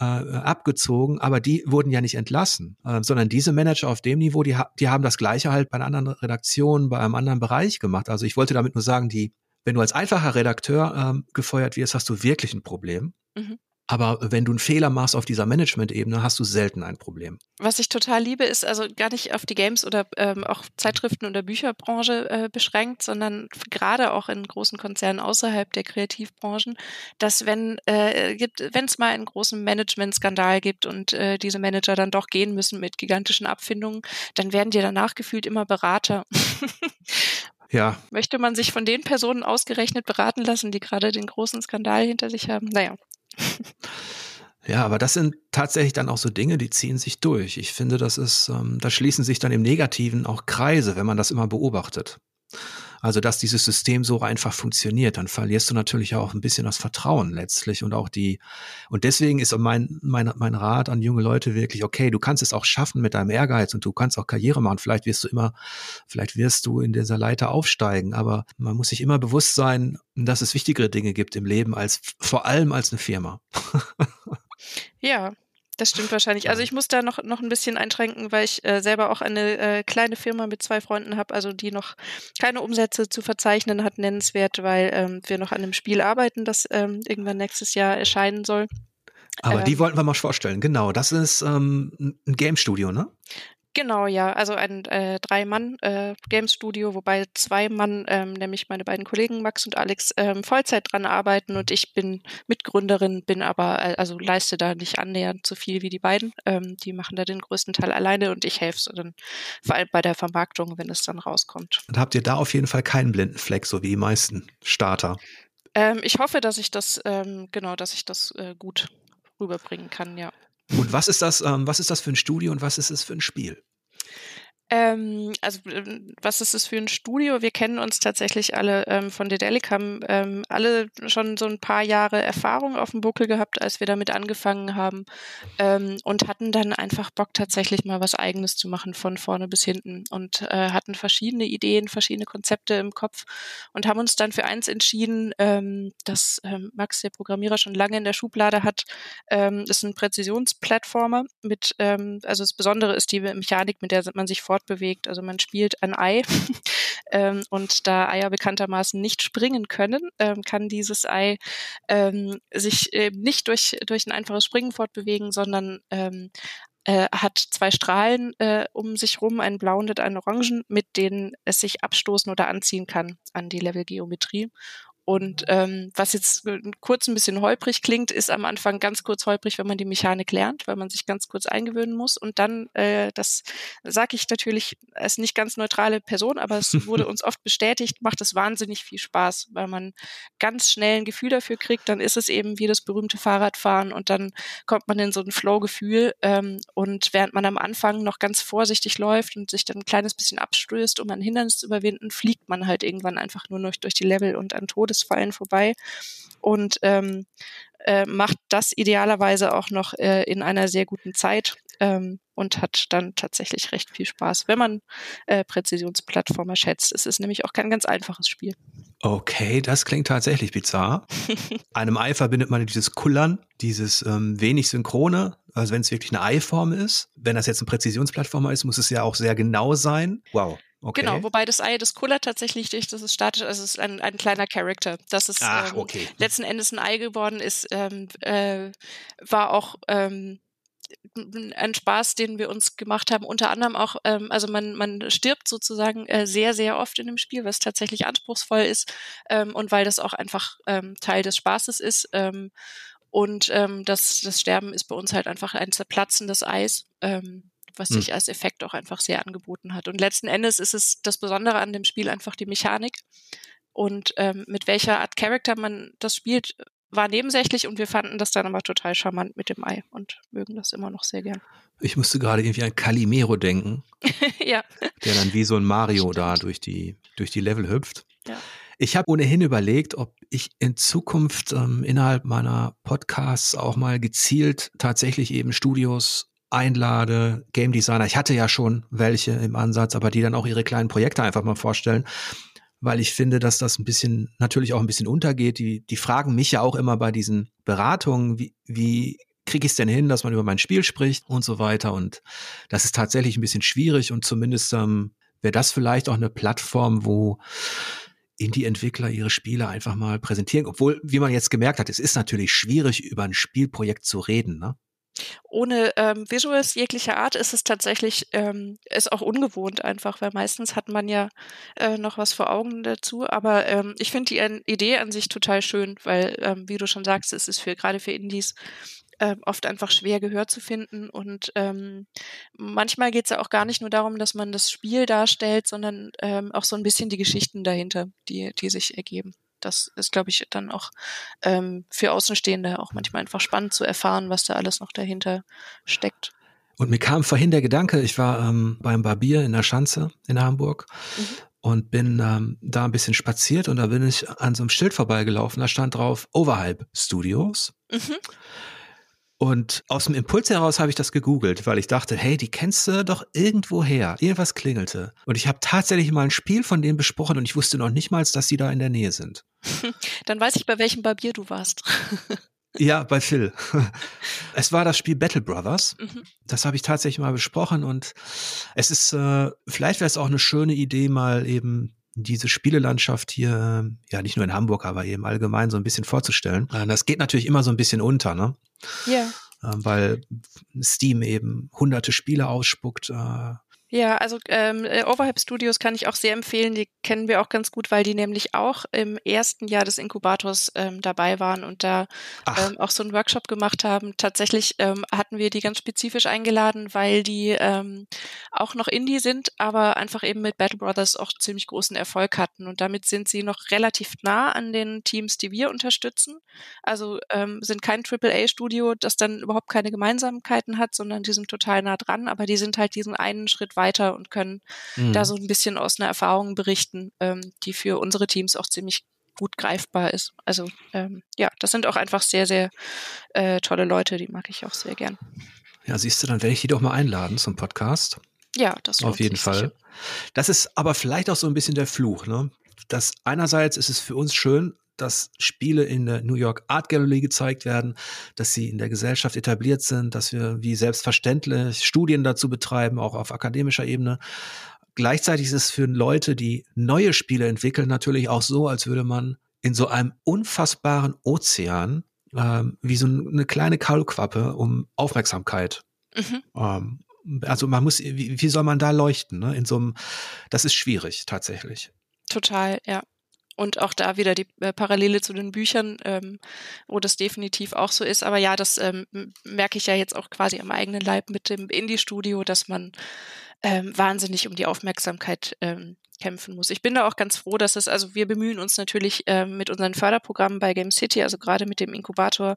äh, abgezogen, aber die wurden ja nicht entlassen, äh, sondern diese Manager auf dem Niveau, die, die haben das Gleiche halt bei einer anderen Redaktion, bei einem anderen Bereich gemacht. Also ich wollte damit nur sagen, die wenn du als einfacher Redakteur ähm, gefeuert wirst, hast du wirklich ein Problem. Mhm. Aber wenn du einen Fehler machst auf dieser Management-Ebene, hast du selten ein Problem. Was ich total liebe, ist also gar nicht auf die Games oder ähm, auch Zeitschriften oder Bücherbranche äh, beschränkt, sondern gerade auch in großen Konzernen außerhalb der Kreativbranchen, dass wenn äh, gibt, wenn es mal einen großen Management-Skandal gibt und äh, diese Manager dann doch gehen müssen mit gigantischen Abfindungen, dann werden dir danach gefühlt immer Berater. Ja. Möchte man sich von den Personen ausgerechnet beraten lassen, die gerade den großen Skandal hinter sich haben? Naja. Ja, aber das sind tatsächlich dann auch so Dinge, die ziehen sich durch. Ich finde, das ist, ähm, da schließen sich dann im Negativen auch Kreise, wenn man das immer beobachtet. Also, dass dieses System so einfach funktioniert, dann verlierst du natürlich auch ein bisschen das Vertrauen letztlich und auch die, und deswegen ist mein, mein, mein Rat an junge Leute wirklich, okay, du kannst es auch schaffen mit deinem Ehrgeiz und du kannst auch Karriere machen. Vielleicht wirst du immer, vielleicht wirst du in dieser Leiter aufsteigen, aber man muss sich immer bewusst sein, dass es wichtigere Dinge gibt im Leben als, vor allem als eine Firma. Ja, das stimmt wahrscheinlich. Also ich muss da noch, noch ein bisschen einschränken, weil ich äh, selber auch eine äh, kleine Firma mit zwei Freunden habe, also die noch keine Umsätze zu verzeichnen hat, nennenswert, weil ähm, wir noch an einem Spiel arbeiten, das ähm, irgendwann nächstes Jahr erscheinen soll. Aber ähm, die wollten wir mal vorstellen, genau. Das ist ähm, ein Game Studio, ne? Genau, ja. Also ein äh, Drei-Mann-Games-Studio, äh, wobei zwei Mann, ähm, nämlich meine beiden Kollegen Max und Alex, ähm, Vollzeit dran arbeiten und ich bin Mitgründerin, bin aber, äh, also leiste da nicht annähernd so viel wie die beiden. Ähm, die machen da den größten Teil alleine und ich helfe so dann vor allem bei der Vermarktung, wenn es dann rauskommt. Und habt ihr da auf jeden Fall keinen blinden Fleck, so wie die meisten Starter? Ähm, ich hoffe, dass ich das, ähm, genau, dass ich das äh, gut rüberbringen kann, ja. Und was ist das, ähm, was ist das für ein Studio und was ist es für ein Spiel? Ähm, also was ist es für ein Studio? Wir kennen uns tatsächlich alle ähm, von Dedelic, haben ähm, alle schon so ein paar Jahre Erfahrung auf dem Buckel gehabt, als wir damit angefangen haben ähm, und hatten dann einfach Bock tatsächlich mal was Eigenes zu machen von vorne bis hinten und äh, hatten verschiedene Ideen, verschiedene Konzepte im Kopf und haben uns dann für eins entschieden, ähm, das ähm, Max, der Programmierer, schon lange in der Schublade hat. Ähm, ist ein Präzisionsplattformer mit, also das Besondere ist die Mechanik, mit der man sich fort fortbewegt. Also man spielt ein Ei ähm, und da Eier bekanntermaßen nicht springen können, ähm, kann dieses Ei ähm, sich äh, nicht durch, durch ein einfaches Springen fortbewegen, sondern ähm, äh, hat zwei Strahlen äh, um sich rum, einen blauen und einen orangen, mit denen es sich abstoßen oder anziehen kann an die Levelgeometrie. Und ähm, was jetzt äh, kurz ein bisschen holprig klingt, ist am Anfang ganz kurz holprig, wenn man die Mechanik lernt, weil man sich ganz kurz eingewöhnen muss. Und dann, äh, das sage ich natürlich als nicht ganz neutrale Person, aber es wurde uns oft bestätigt, macht es wahnsinnig viel Spaß, weil man ganz schnell ein Gefühl dafür kriegt. Dann ist es eben wie das berühmte Fahrradfahren und dann kommt man in so ein Flow-Gefühl. Ähm, und während man am Anfang noch ganz vorsichtig läuft und sich dann ein kleines bisschen abstößt, um ein Hindernis zu überwinden, fliegt man halt irgendwann einfach nur noch durch die Level und an Todes Fallen vorbei und ähm, äh, macht das idealerweise auch noch äh, in einer sehr guten Zeit ähm, und hat dann tatsächlich recht viel Spaß, wenn man äh, Präzisionsplattformer schätzt. Es ist nämlich auch kein ganz einfaches Spiel. Okay, das klingt tatsächlich bizarr. Einem Ei verbindet man dieses Kullern, dieses ähm, wenig Synchrone, also wenn es wirklich eine Eiform ist. Wenn das jetzt ein Präzisionsplattformer ist, muss es ja auch sehr genau sein. Wow. Okay. Genau, wobei das Ei des Kuller tatsächlich durch das ist statisch, also es ist ein, ein kleiner Character. Das ist Ach, ähm, okay. letzten Endes ein Ei geworden ist, ähm, äh, war auch ähm, ein Spaß, den wir uns gemacht haben. Unter anderem auch, ähm, also man, man stirbt sozusagen äh, sehr, sehr oft in dem Spiel, was tatsächlich anspruchsvoll ist ähm, und weil das auch einfach ähm, Teil des Spaßes ist. Ähm, Und ähm, das, das Sterben ist bei uns halt einfach ein zerplatzendes Eis. Ähm, was hm. sich als Effekt auch einfach sehr angeboten hat. Und letzten Endes ist es das Besondere an dem Spiel einfach die Mechanik. Und ähm, mit welcher Art Charakter man das spielt, war nebensächlich und wir fanden das dann aber total charmant mit dem Ei und mögen das immer noch sehr gern. Ich musste gerade irgendwie an Calimero denken. ja. Der dann wie so ein Mario Stimmt. da durch die, durch die Level hüpft. Ja. Ich habe ohnehin überlegt, ob ich in Zukunft ähm, innerhalb meiner Podcasts auch mal gezielt tatsächlich eben Studios einlade, Game Designer. Ich hatte ja schon welche im Ansatz, aber die dann auch ihre kleinen Projekte einfach mal vorstellen weil ich finde, dass das ein bisschen, natürlich auch ein bisschen untergeht. Die, die fragen mich ja auch immer bei diesen Beratungen, wie, wie kriege ich es denn hin, dass man über mein Spiel spricht und so weiter. Und das ist tatsächlich ein bisschen schwierig und zumindest ähm, wäre das vielleicht auch eine Plattform, wo Indie-Entwickler ihre Spiele einfach mal präsentieren. Obwohl, wie man jetzt gemerkt hat, es ist natürlich schwierig, über ein Spielprojekt zu reden. Ne? Ohne ähm, Visuals jeglicher Art ist es tatsächlich, ähm, ist auch ungewohnt einfach, weil meistens hat man ja äh, noch was vor Augen dazu. Aber ähm, ich finde die Idee an sich total schön, weil, ähm, wie du schon sagst, es ist für gerade für Indies äh, oft einfach schwer Gehör zu finden. Und ähm, manchmal geht es ja auch gar nicht nur darum, dass man das Spiel darstellt, sondern ähm, auch so ein bisschen die Geschichten dahinter, die, die sich ergeben das ist, glaube ich, dann auch ähm, für Außenstehende auch manchmal einfach spannend zu erfahren, was da alles noch dahinter steckt. Und mir kam vorhin der Gedanke, ich war ähm, beim Barbier in der Schanze in Hamburg mhm. und bin ähm, da ein bisschen spaziert und da bin ich an so einem Schild vorbeigelaufen, da stand drauf Overhype Studios. Mhm. Und aus dem Impuls heraus habe ich das gegoogelt, weil ich dachte, hey, die kennst du doch irgendwo her. Irgendwas klingelte. Und ich habe tatsächlich mal ein Spiel von denen besprochen und ich wusste noch nicht mal, dass sie da in der Nähe sind. Dann weiß ich, bei welchem Barbier du warst. Ja, bei Phil. Es war das Spiel Battle Brothers. Mhm. Das habe ich tatsächlich mal besprochen und es ist, äh, vielleicht wäre es auch eine schöne Idee, mal eben diese Spielelandschaft hier, ja nicht nur in Hamburg, aber eben allgemein so ein bisschen vorzustellen. Äh, das geht natürlich immer so ein bisschen unter, ne? Ja. Ähm, weil Steam eben hunderte Spiele ausspuckt, äh, ja, also ähm, äh, Overhype Studios kann ich auch sehr empfehlen. Die kennen wir auch ganz gut, weil die nämlich auch im ersten Jahr des Inkubators ähm, dabei waren und da ähm, auch so einen Workshop gemacht haben. Tatsächlich ähm, hatten wir die ganz spezifisch eingeladen, weil die ähm, auch noch Indie sind, aber einfach eben mit Battle Brothers auch ziemlich großen Erfolg hatten. Und damit sind sie noch relativ nah an den Teams, die wir unterstützen. Also ähm, sind kein AAA-Studio, das dann überhaupt keine Gemeinsamkeiten hat, sondern die sind total nah dran, aber die sind halt diesen einen Schritt weiter und können mhm. da so ein bisschen aus einer Erfahrung berichten, ähm, die für unsere Teams auch ziemlich gut greifbar ist. Also ähm, ja, das sind auch einfach sehr, sehr äh, tolle Leute, die mag ich auch sehr gern. Ja, siehst du, dann werde ich die doch mal einladen zum Podcast. Ja, das auf jeden Fall. Sicher. Das ist aber vielleicht auch so ein bisschen der Fluch, ne? Das einerseits ist es für uns schön, dass Spiele in der New York Art Gallery gezeigt werden, dass sie in der Gesellschaft etabliert sind, dass wir wie selbstverständlich Studien dazu betreiben, auch auf akademischer Ebene. Gleichzeitig ist es für Leute, die neue Spiele entwickeln, natürlich auch so, als würde man in so einem unfassbaren Ozean ähm, wie so eine kleine Kaulquappe um Aufmerksamkeit. Mhm. Ähm, also man muss, wie, wie soll man da leuchten? Ne? In so einem, das ist schwierig tatsächlich. Total, ja. Und auch da wieder die äh, Parallele zu den Büchern, ähm, wo das definitiv auch so ist. Aber ja, das ähm, merke ich ja jetzt auch quasi am eigenen Leib mit dem Indie-Studio, dass man ähm, wahnsinnig um die Aufmerksamkeit ähm, kämpfen muss. Ich bin da auch ganz froh, dass es, also wir bemühen uns natürlich ähm, mit unseren Förderprogrammen bei Game City, also gerade mit dem Inkubator,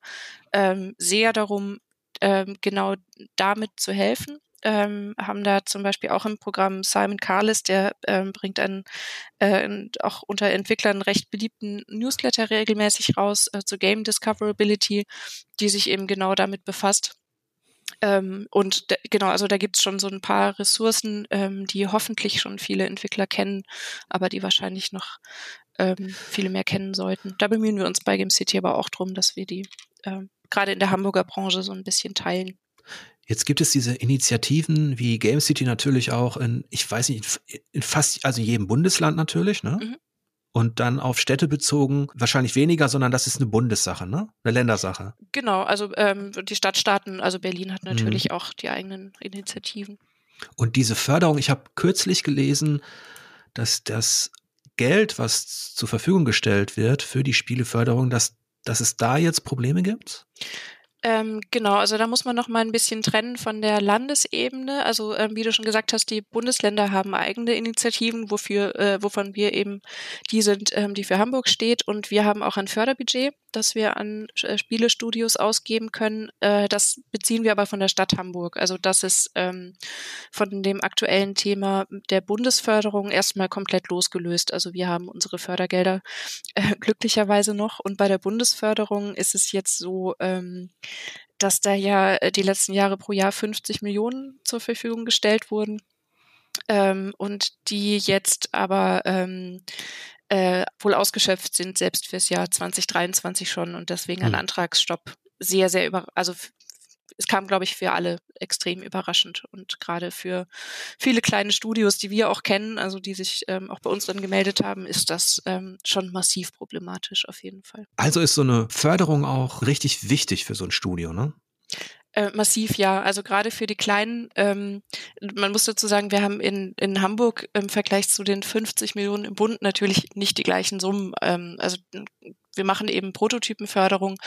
ähm, sehr darum, ähm, genau damit zu helfen ähm, haben da zum Beispiel auch im Programm Simon Carlis, der ähm, bringt einen äh, auch unter Entwicklern recht beliebten Newsletter regelmäßig raus äh, zu Game Discoverability, die sich eben genau damit befasst. Ähm, und genau, also da gibt's schon so ein paar Ressourcen, ähm, die hoffentlich schon viele Entwickler kennen, aber die wahrscheinlich noch ähm, viele mehr kennen sollten. Da bemühen wir uns bei Game City aber auch drum, dass wir die ähm, gerade in der Hamburger Branche so ein bisschen teilen. Jetzt gibt es diese Initiativen wie Game City natürlich auch in, ich weiß nicht, in fast, also jedem Bundesland natürlich, ne? Mhm. Und dann auf Städte bezogen, wahrscheinlich weniger, sondern das ist eine Bundessache, ne? Eine Ländersache. Genau, also ähm, die Stadtstaaten, also Berlin hat natürlich mhm. auch die eigenen Initiativen. Und diese Förderung, ich habe kürzlich gelesen, dass das Geld, was zur Verfügung gestellt wird für die Spieleförderung, dass dass es da jetzt Probleme gibt? Ähm, genau, also da muss man noch mal ein bisschen trennen von der Landesebene. Also ähm, wie du schon gesagt hast, die Bundesländer haben eigene Initiativen, wofür, äh, wovon wir eben die sind, ähm, die für Hamburg steht. Und wir haben auch ein Förderbudget, das wir an äh, Spielestudios ausgeben können. Äh, das beziehen wir aber von der Stadt Hamburg. Also das ist ähm, von dem aktuellen Thema der Bundesförderung erstmal komplett losgelöst. Also wir haben unsere Fördergelder äh, glücklicherweise noch. Und bei der Bundesförderung ist es jetzt so, ähm, dass da ja äh, die letzten Jahre pro Jahr 50 Millionen zur Verfügung gestellt wurden. Ähm, und die jetzt aber ähm, äh, wohl ausgeschöpft sind, selbst fürs Jahr 2023 schon und deswegen ein hm. Antragsstopp sehr, sehr über, also es kam, glaube ich, für alle extrem überraschend und gerade für viele kleine Studios, die wir auch kennen, also die sich ähm, auch bei uns dann gemeldet haben, ist das ähm, schon massiv problematisch auf jeden Fall. Also ist so eine Förderung auch richtig wichtig für so ein Studio, ne? Äh, massiv, ja. Also gerade für die Kleinen, ähm, man muss dazu sagen, wir haben in, in Hamburg im Vergleich zu den 50 Millionen im Bund natürlich nicht die gleichen Summen. Ähm, also wir machen eben Prototypenförderung,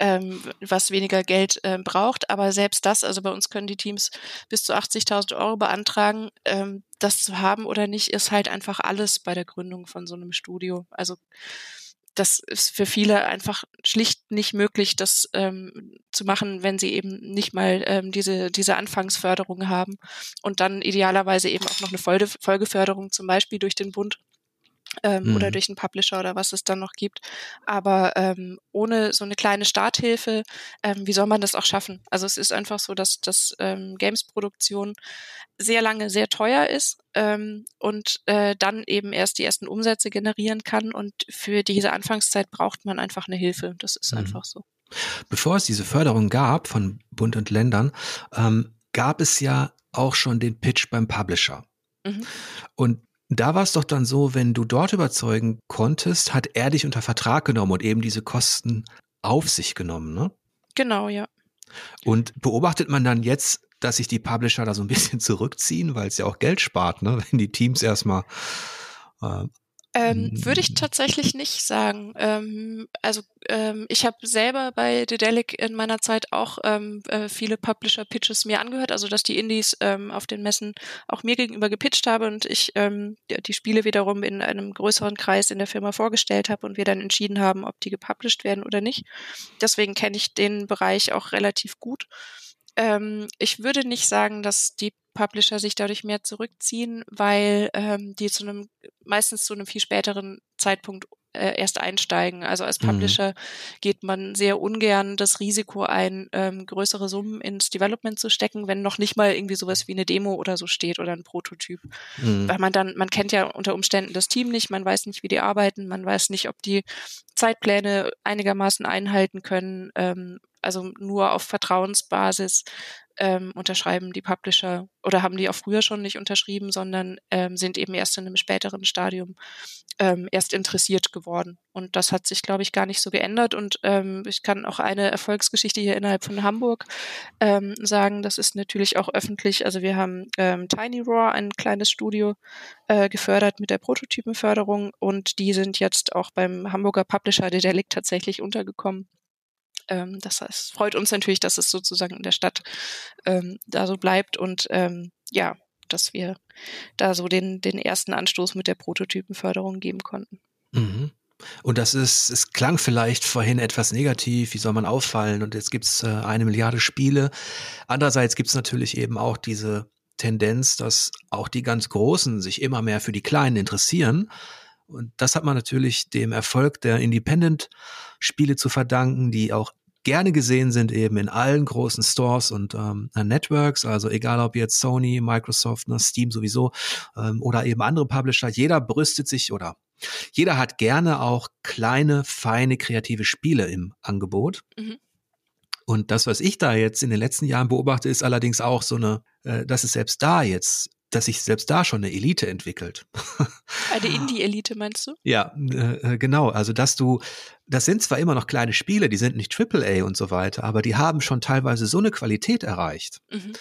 ähm, was weniger Geld äh, braucht. Aber selbst das, also bei uns können die Teams bis zu 80.000 Euro beantragen. Ähm, das zu haben oder nicht, ist halt einfach alles bei der Gründung von so einem Studio. Also das ist für viele einfach schlicht nicht möglich, das ähm, zu machen, wenn sie eben nicht mal ähm, diese, diese Anfangsförderung haben und dann idealerweise eben auch noch eine Folge, Folgeförderung zum Beispiel durch den Bund ähm, mhm. oder durch einen Publisher oder was es dann noch gibt. Aber ähm, ohne so eine kleine Starthilfe, ähm, wie soll man das auch schaffen? Also es ist einfach so, dass, dass ähm, Games-Produktion sehr lange sehr teuer ist ähm, und äh, dann eben erst die ersten Umsätze generieren kann. Und für diese Anfangszeit braucht man einfach eine Hilfe. Das ist mhm. einfach so. Bevor es diese Förderung gab von Bund und Ländern, ähm, gab es ja auch schon den Pitch beim Publisher. Mhm. Und da war es doch dann so, wenn du dort überzeugen konntest, hat er dich unter Vertrag genommen und eben diese Kosten auf sich genommen, ne? Genau, ja. Und beobachtet man dann jetzt, dass sich die Publisher da so ein bisschen zurückziehen, weil es ja auch Geld spart, ne? Wenn die Teams erstmal äh, ähm, würde ich tatsächlich nicht sagen. Ähm, also ähm, ich habe selber bei Dedelic in meiner Zeit auch ähm, äh, viele Publisher-Pitches mir angehört, also dass die Indies ähm, auf den Messen auch mir gegenüber gepitcht habe und ich ähm, die Spiele wiederum in einem größeren Kreis in der Firma vorgestellt habe und wir dann entschieden haben, ob die gepublished werden oder nicht. Deswegen kenne ich den Bereich auch relativ gut. Ähm, ich würde nicht sagen, dass die Publisher sich dadurch mehr zurückziehen, weil ähm, die zu einem meistens zu einem viel späteren Zeitpunkt äh, erst einsteigen. Also als mhm. Publisher mhm. geht man sehr ungern das Risiko ein, ähm, größere Summen ins Development zu stecken, wenn noch nicht mal irgendwie sowas wie eine Demo oder so steht oder ein Prototyp. Mhm. Weil man dann, man kennt ja unter Umständen das Team nicht, man weiß nicht, wie die arbeiten, man weiß nicht, ob die Zeitpläne einigermaßen einhalten können. Ähm, also nur auf Vertrauensbasis ähm, unterschreiben die Publisher oder haben die auch früher schon nicht unterschrieben, sondern ähm, sind eben erst in einem späteren Stadium ähm, erst interessiert geworden. Und das hat sich, glaube ich, gar nicht so geändert. Und ähm, ich kann auch eine Erfolgsgeschichte hier innerhalb von Hamburg ähm, sagen. Das ist natürlich auch öffentlich. Also wir haben ähm, Tiny Roar, ein kleines Studio, äh, gefördert mit der Prototypenförderung und die sind jetzt auch beim Hamburger Publisher Dedelic tatsächlich untergekommen. Ähm, das heißt, freut uns natürlich, dass es sozusagen in der Stadt ähm, da so bleibt und ähm, ja, dass wir da so den, den ersten Anstoß mit der Prototypenförderung geben konnten. Mhm. Und das ist, es klang vielleicht vorhin etwas negativ, wie soll man auffallen? Und jetzt gibt es äh, eine Milliarde Spiele. Andererseits gibt es natürlich eben auch diese Tendenz, dass auch die ganz Großen sich immer mehr für die Kleinen interessieren. Und das hat man natürlich dem Erfolg der Independent-Spiele zu verdanken, die auch gerne gesehen sind eben in allen großen Stores und ähm, Networks, also egal ob jetzt Sony, Microsoft, ne, Steam sowieso ähm, oder eben andere Publisher, jeder brüstet sich oder jeder hat gerne auch kleine, feine, kreative Spiele im Angebot. Mhm. Und das, was ich da jetzt in den letzten Jahren beobachte, ist allerdings auch so eine, äh, dass es selbst da jetzt dass sich selbst da schon eine Elite entwickelt. Eine Indie-Elite meinst du? Ja, äh, äh, genau. Also dass du, das sind zwar immer noch kleine Spiele, die sind nicht AAA und so weiter, aber die haben schon teilweise so eine Qualität erreicht, mhm.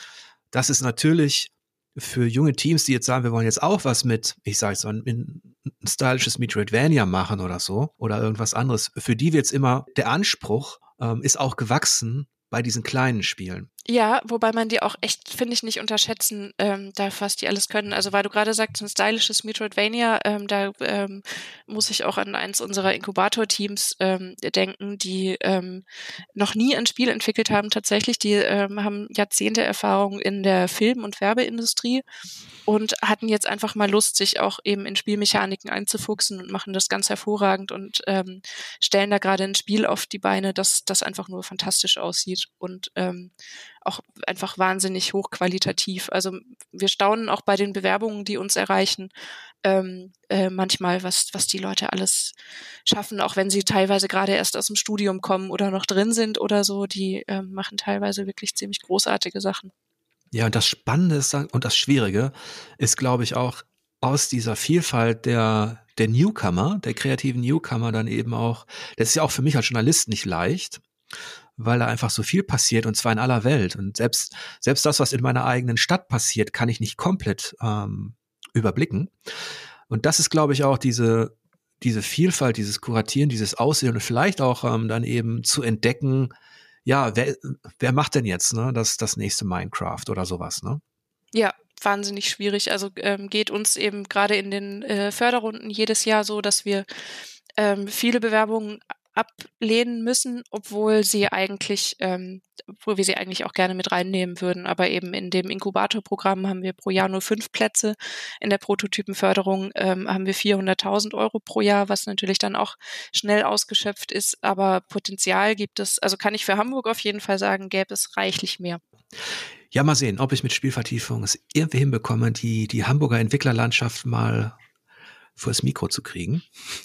dass es natürlich für junge Teams, die jetzt sagen, wir wollen jetzt auch was mit, ich sage jetzt mal, ein, ein stylisches Metroidvania machen oder so oder irgendwas anderes, für die wird es immer, der Anspruch ähm, ist auch gewachsen bei diesen kleinen Spielen. Ja, wobei man die auch echt, finde ich, nicht unterschätzen ähm, darf, was die alles können. Also weil du gerade sagst, ein stylisches Metroidvania, ähm, da ähm, muss ich auch an eins unserer Inkubator-Teams ähm, denken, die ähm, noch nie ein Spiel entwickelt haben. Tatsächlich, die ähm, haben Jahrzehnte Erfahrung in der Film- und Werbeindustrie und hatten jetzt einfach mal Lust, sich auch eben in Spielmechaniken einzufuchsen und machen das ganz hervorragend und ähm, stellen da gerade ein Spiel auf die Beine, das, das einfach nur fantastisch aussieht und ähm, auch einfach wahnsinnig hochqualitativ. Also wir staunen auch bei den Bewerbungen, die uns erreichen, ähm, äh, manchmal, was, was die Leute alles schaffen, auch wenn sie teilweise gerade erst aus dem Studium kommen oder noch drin sind oder so, die ähm, machen teilweise wirklich ziemlich großartige Sachen. Ja, und das Spannende ist, und das Schwierige ist, glaube ich, auch aus dieser Vielfalt der, der Newcomer, der kreativen Newcomer dann eben auch, das ist ja auch für mich als Journalist nicht leicht, weil da einfach so viel passiert und zwar in aller Welt. Und selbst, selbst das, was in meiner eigenen Stadt passiert, kann ich nicht komplett ähm, überblicken. Und das ist, glaube ich, auch diese, diese Vielfalt, dieses Kuratieren, dieses Aussehen und vielleicht auch ähm, dann eben zu entdecken, ja, wer, wer macht denn jetzt ne, das, das nächste Minecraft oder sowas, ne? Ja, wahnsinnig schwierig. Also ähm, geht uns eben gerade in den äh, Förderrunden jedes Jahr so, dass wir ähm, viele Bewerbungen ablehnen müssen, obwohl sie eigentlich, ähm, obwohl wir sie eigentlich auch gerne mit reinnehmen würden. Aber eben in dem Inkubatorprogramm haben wir pro Jahr nur fünf Plätze. In der Prototypenförderung ähm, haben wir 400.000 Euro pro Jahr, was natürlich dann auch schnell ausgeschöpft ist. Aber Potenzial gibt es, also kann ich für Hamburg auf jeden Fall sagen, gäbe es reichlich mehr. Ja, mal sehen, ob ich mit Spielvertiefung es irgendwie hinbekomme, die, die Hamburger Entwicklerlandschaft mal vors Mikro zu kriegen.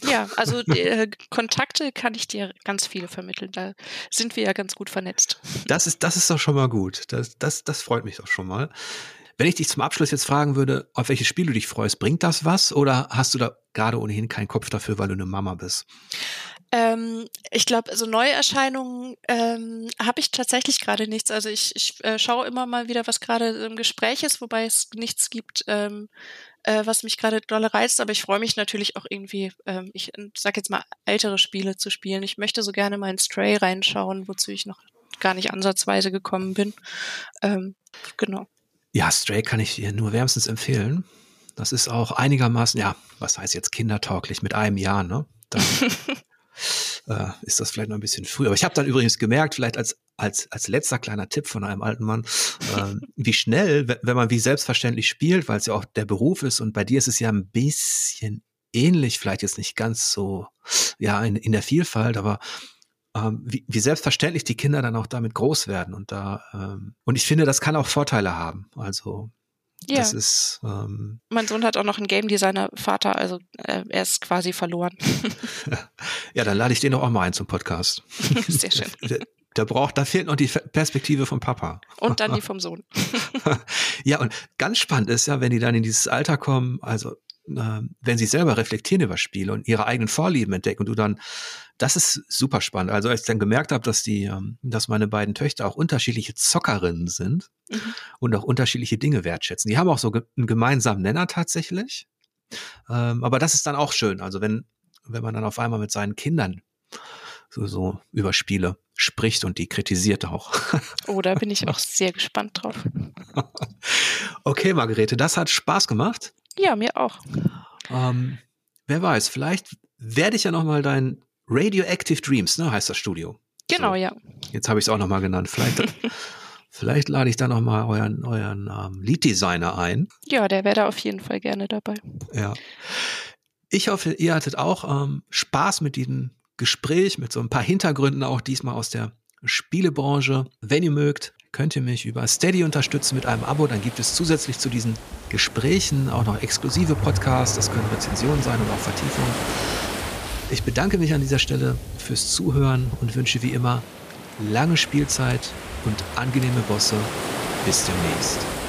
Ja, also äh, Kontakte kann ich dir ganz viele vermitteln. Da sind wir ja ganz gut vernetzt. Das ist, das ist doch schon mal gut. Das, das, das freut mich doch schon mal. Wenn ich dich zum Abschluss jetzt fragen würde, auf welches Spiel du dich freust, bringt das was oder hast du da gerade ohnehin keinen Kopf dafür, weil du eine Mama bist? Ähm, ich glaube, also Neuerscheinungen ähm, habe ich tatsächlich gerade nichts. Also ich, ich äh, schaue immer mal wieder, was gerade im Gespräch ist, wobei es nichts gibt, ähm, äh, was mich gerade dolle reizt. Aber ich freue mich natürlich auch irgendwie, ähm, ich sag jetzt mal, ältere Spiele zu spielen. Ich möchte so gerne mal in Stray reinschauen, wozu ich noch gar nicht ansatzweise gekommen bin. Ähm, genau. Ja, Stray kann ich dir nur wärmstens empfehlen. Das ist auch einigermaßen, ja, was heißt jetzt kindertauglich mit einem Jahr, ne? Dann äh, ist das vielleicht noch ein bisschen früh. Aber ich habe dann übrigens gemerkt, vielleicht als, als, als letzter kleiner Tipp von einem alten Mann, äh, wie schnell, wenn man wie selbstverständlich spielt, weil es ja auch der Beruf ist und bei dir ist es ja ein bisschen ähnlich, vielleicht jetzt nicht ganz so, ja, in, in der Vielfalt, aber ähm, wie, wie selbstverständlich die Kinder dann auch damit groß werden und da ähm, und ich finde, das kann auch Vorteile haben. Also ja. Das ist. Ähm, mein Sohn hat auch noch einen Game Designer Vater, also äh, er ist quasi verloren. ja, dann lade ich den auch mal ein zum Podcast. Sehr schön. Der, der braucht, da fehlt noch die Perspektive vom Papa. Und dann die vom Sohn. ja, und ganz spannend ist ja, wenn die dann in dieses Alter kommen, also äh, wenn sie selber reflektieren über Spiele und ihre eigenen Vorlieben entdecken und du dann, das ist super spannend. Also als ich dann gemerkt habe, dass die, ähm, dass meine beiden Töchter auch unterschiedliche Zockerinnen sind mhm. und auch unterschiedliche Dinge wertschätzen. Die haben auch so einen gemeinsamen Nenner tatsächlich. Ähm, aber das ist dann auch schön. Also wenn, wenn man dann auf einmal mit seinen Kindern so, so über Spiele spricht und die kritisiert auch. Oh, da bin ich auch sehr gespannt drauf. Okay, Margarete, das hat Spaß gemacht. Ja, mir auch. Ähm, wer weiß, vielleicht werde ich ja noch mal dein Radioactive Dreams, ne, heißt das Studio. Genau, so. ja. Jetzt habe ich es auch noch mal genannt. Vielleicht, vielleicht lade ich da noch mal euren, euren ähm, Lead-Designer ein. Ja, der wäre da auf jeden Fall gerne dabei. Ja. Ich hoffe, ihr hattet auch ähm, Spaß mit diesem Gespräch, mit so ein paar Hintergründen auch diesmal aus der Spielebranche. Wenn ihr mögt, könnt ihr mich über Steady unterstützen mit einem Abo. Dann gibt es zusätzlich zu diesen Gesprächen auch noch exklusive Podcasts. Das können Rezensionen sein und auch Vertiefungen. Ich bedanke mich an dieser Stelle fürs Zuhören und wünsche wie immer lange Spielzeit und angenehme Bosse. Bis demnächst.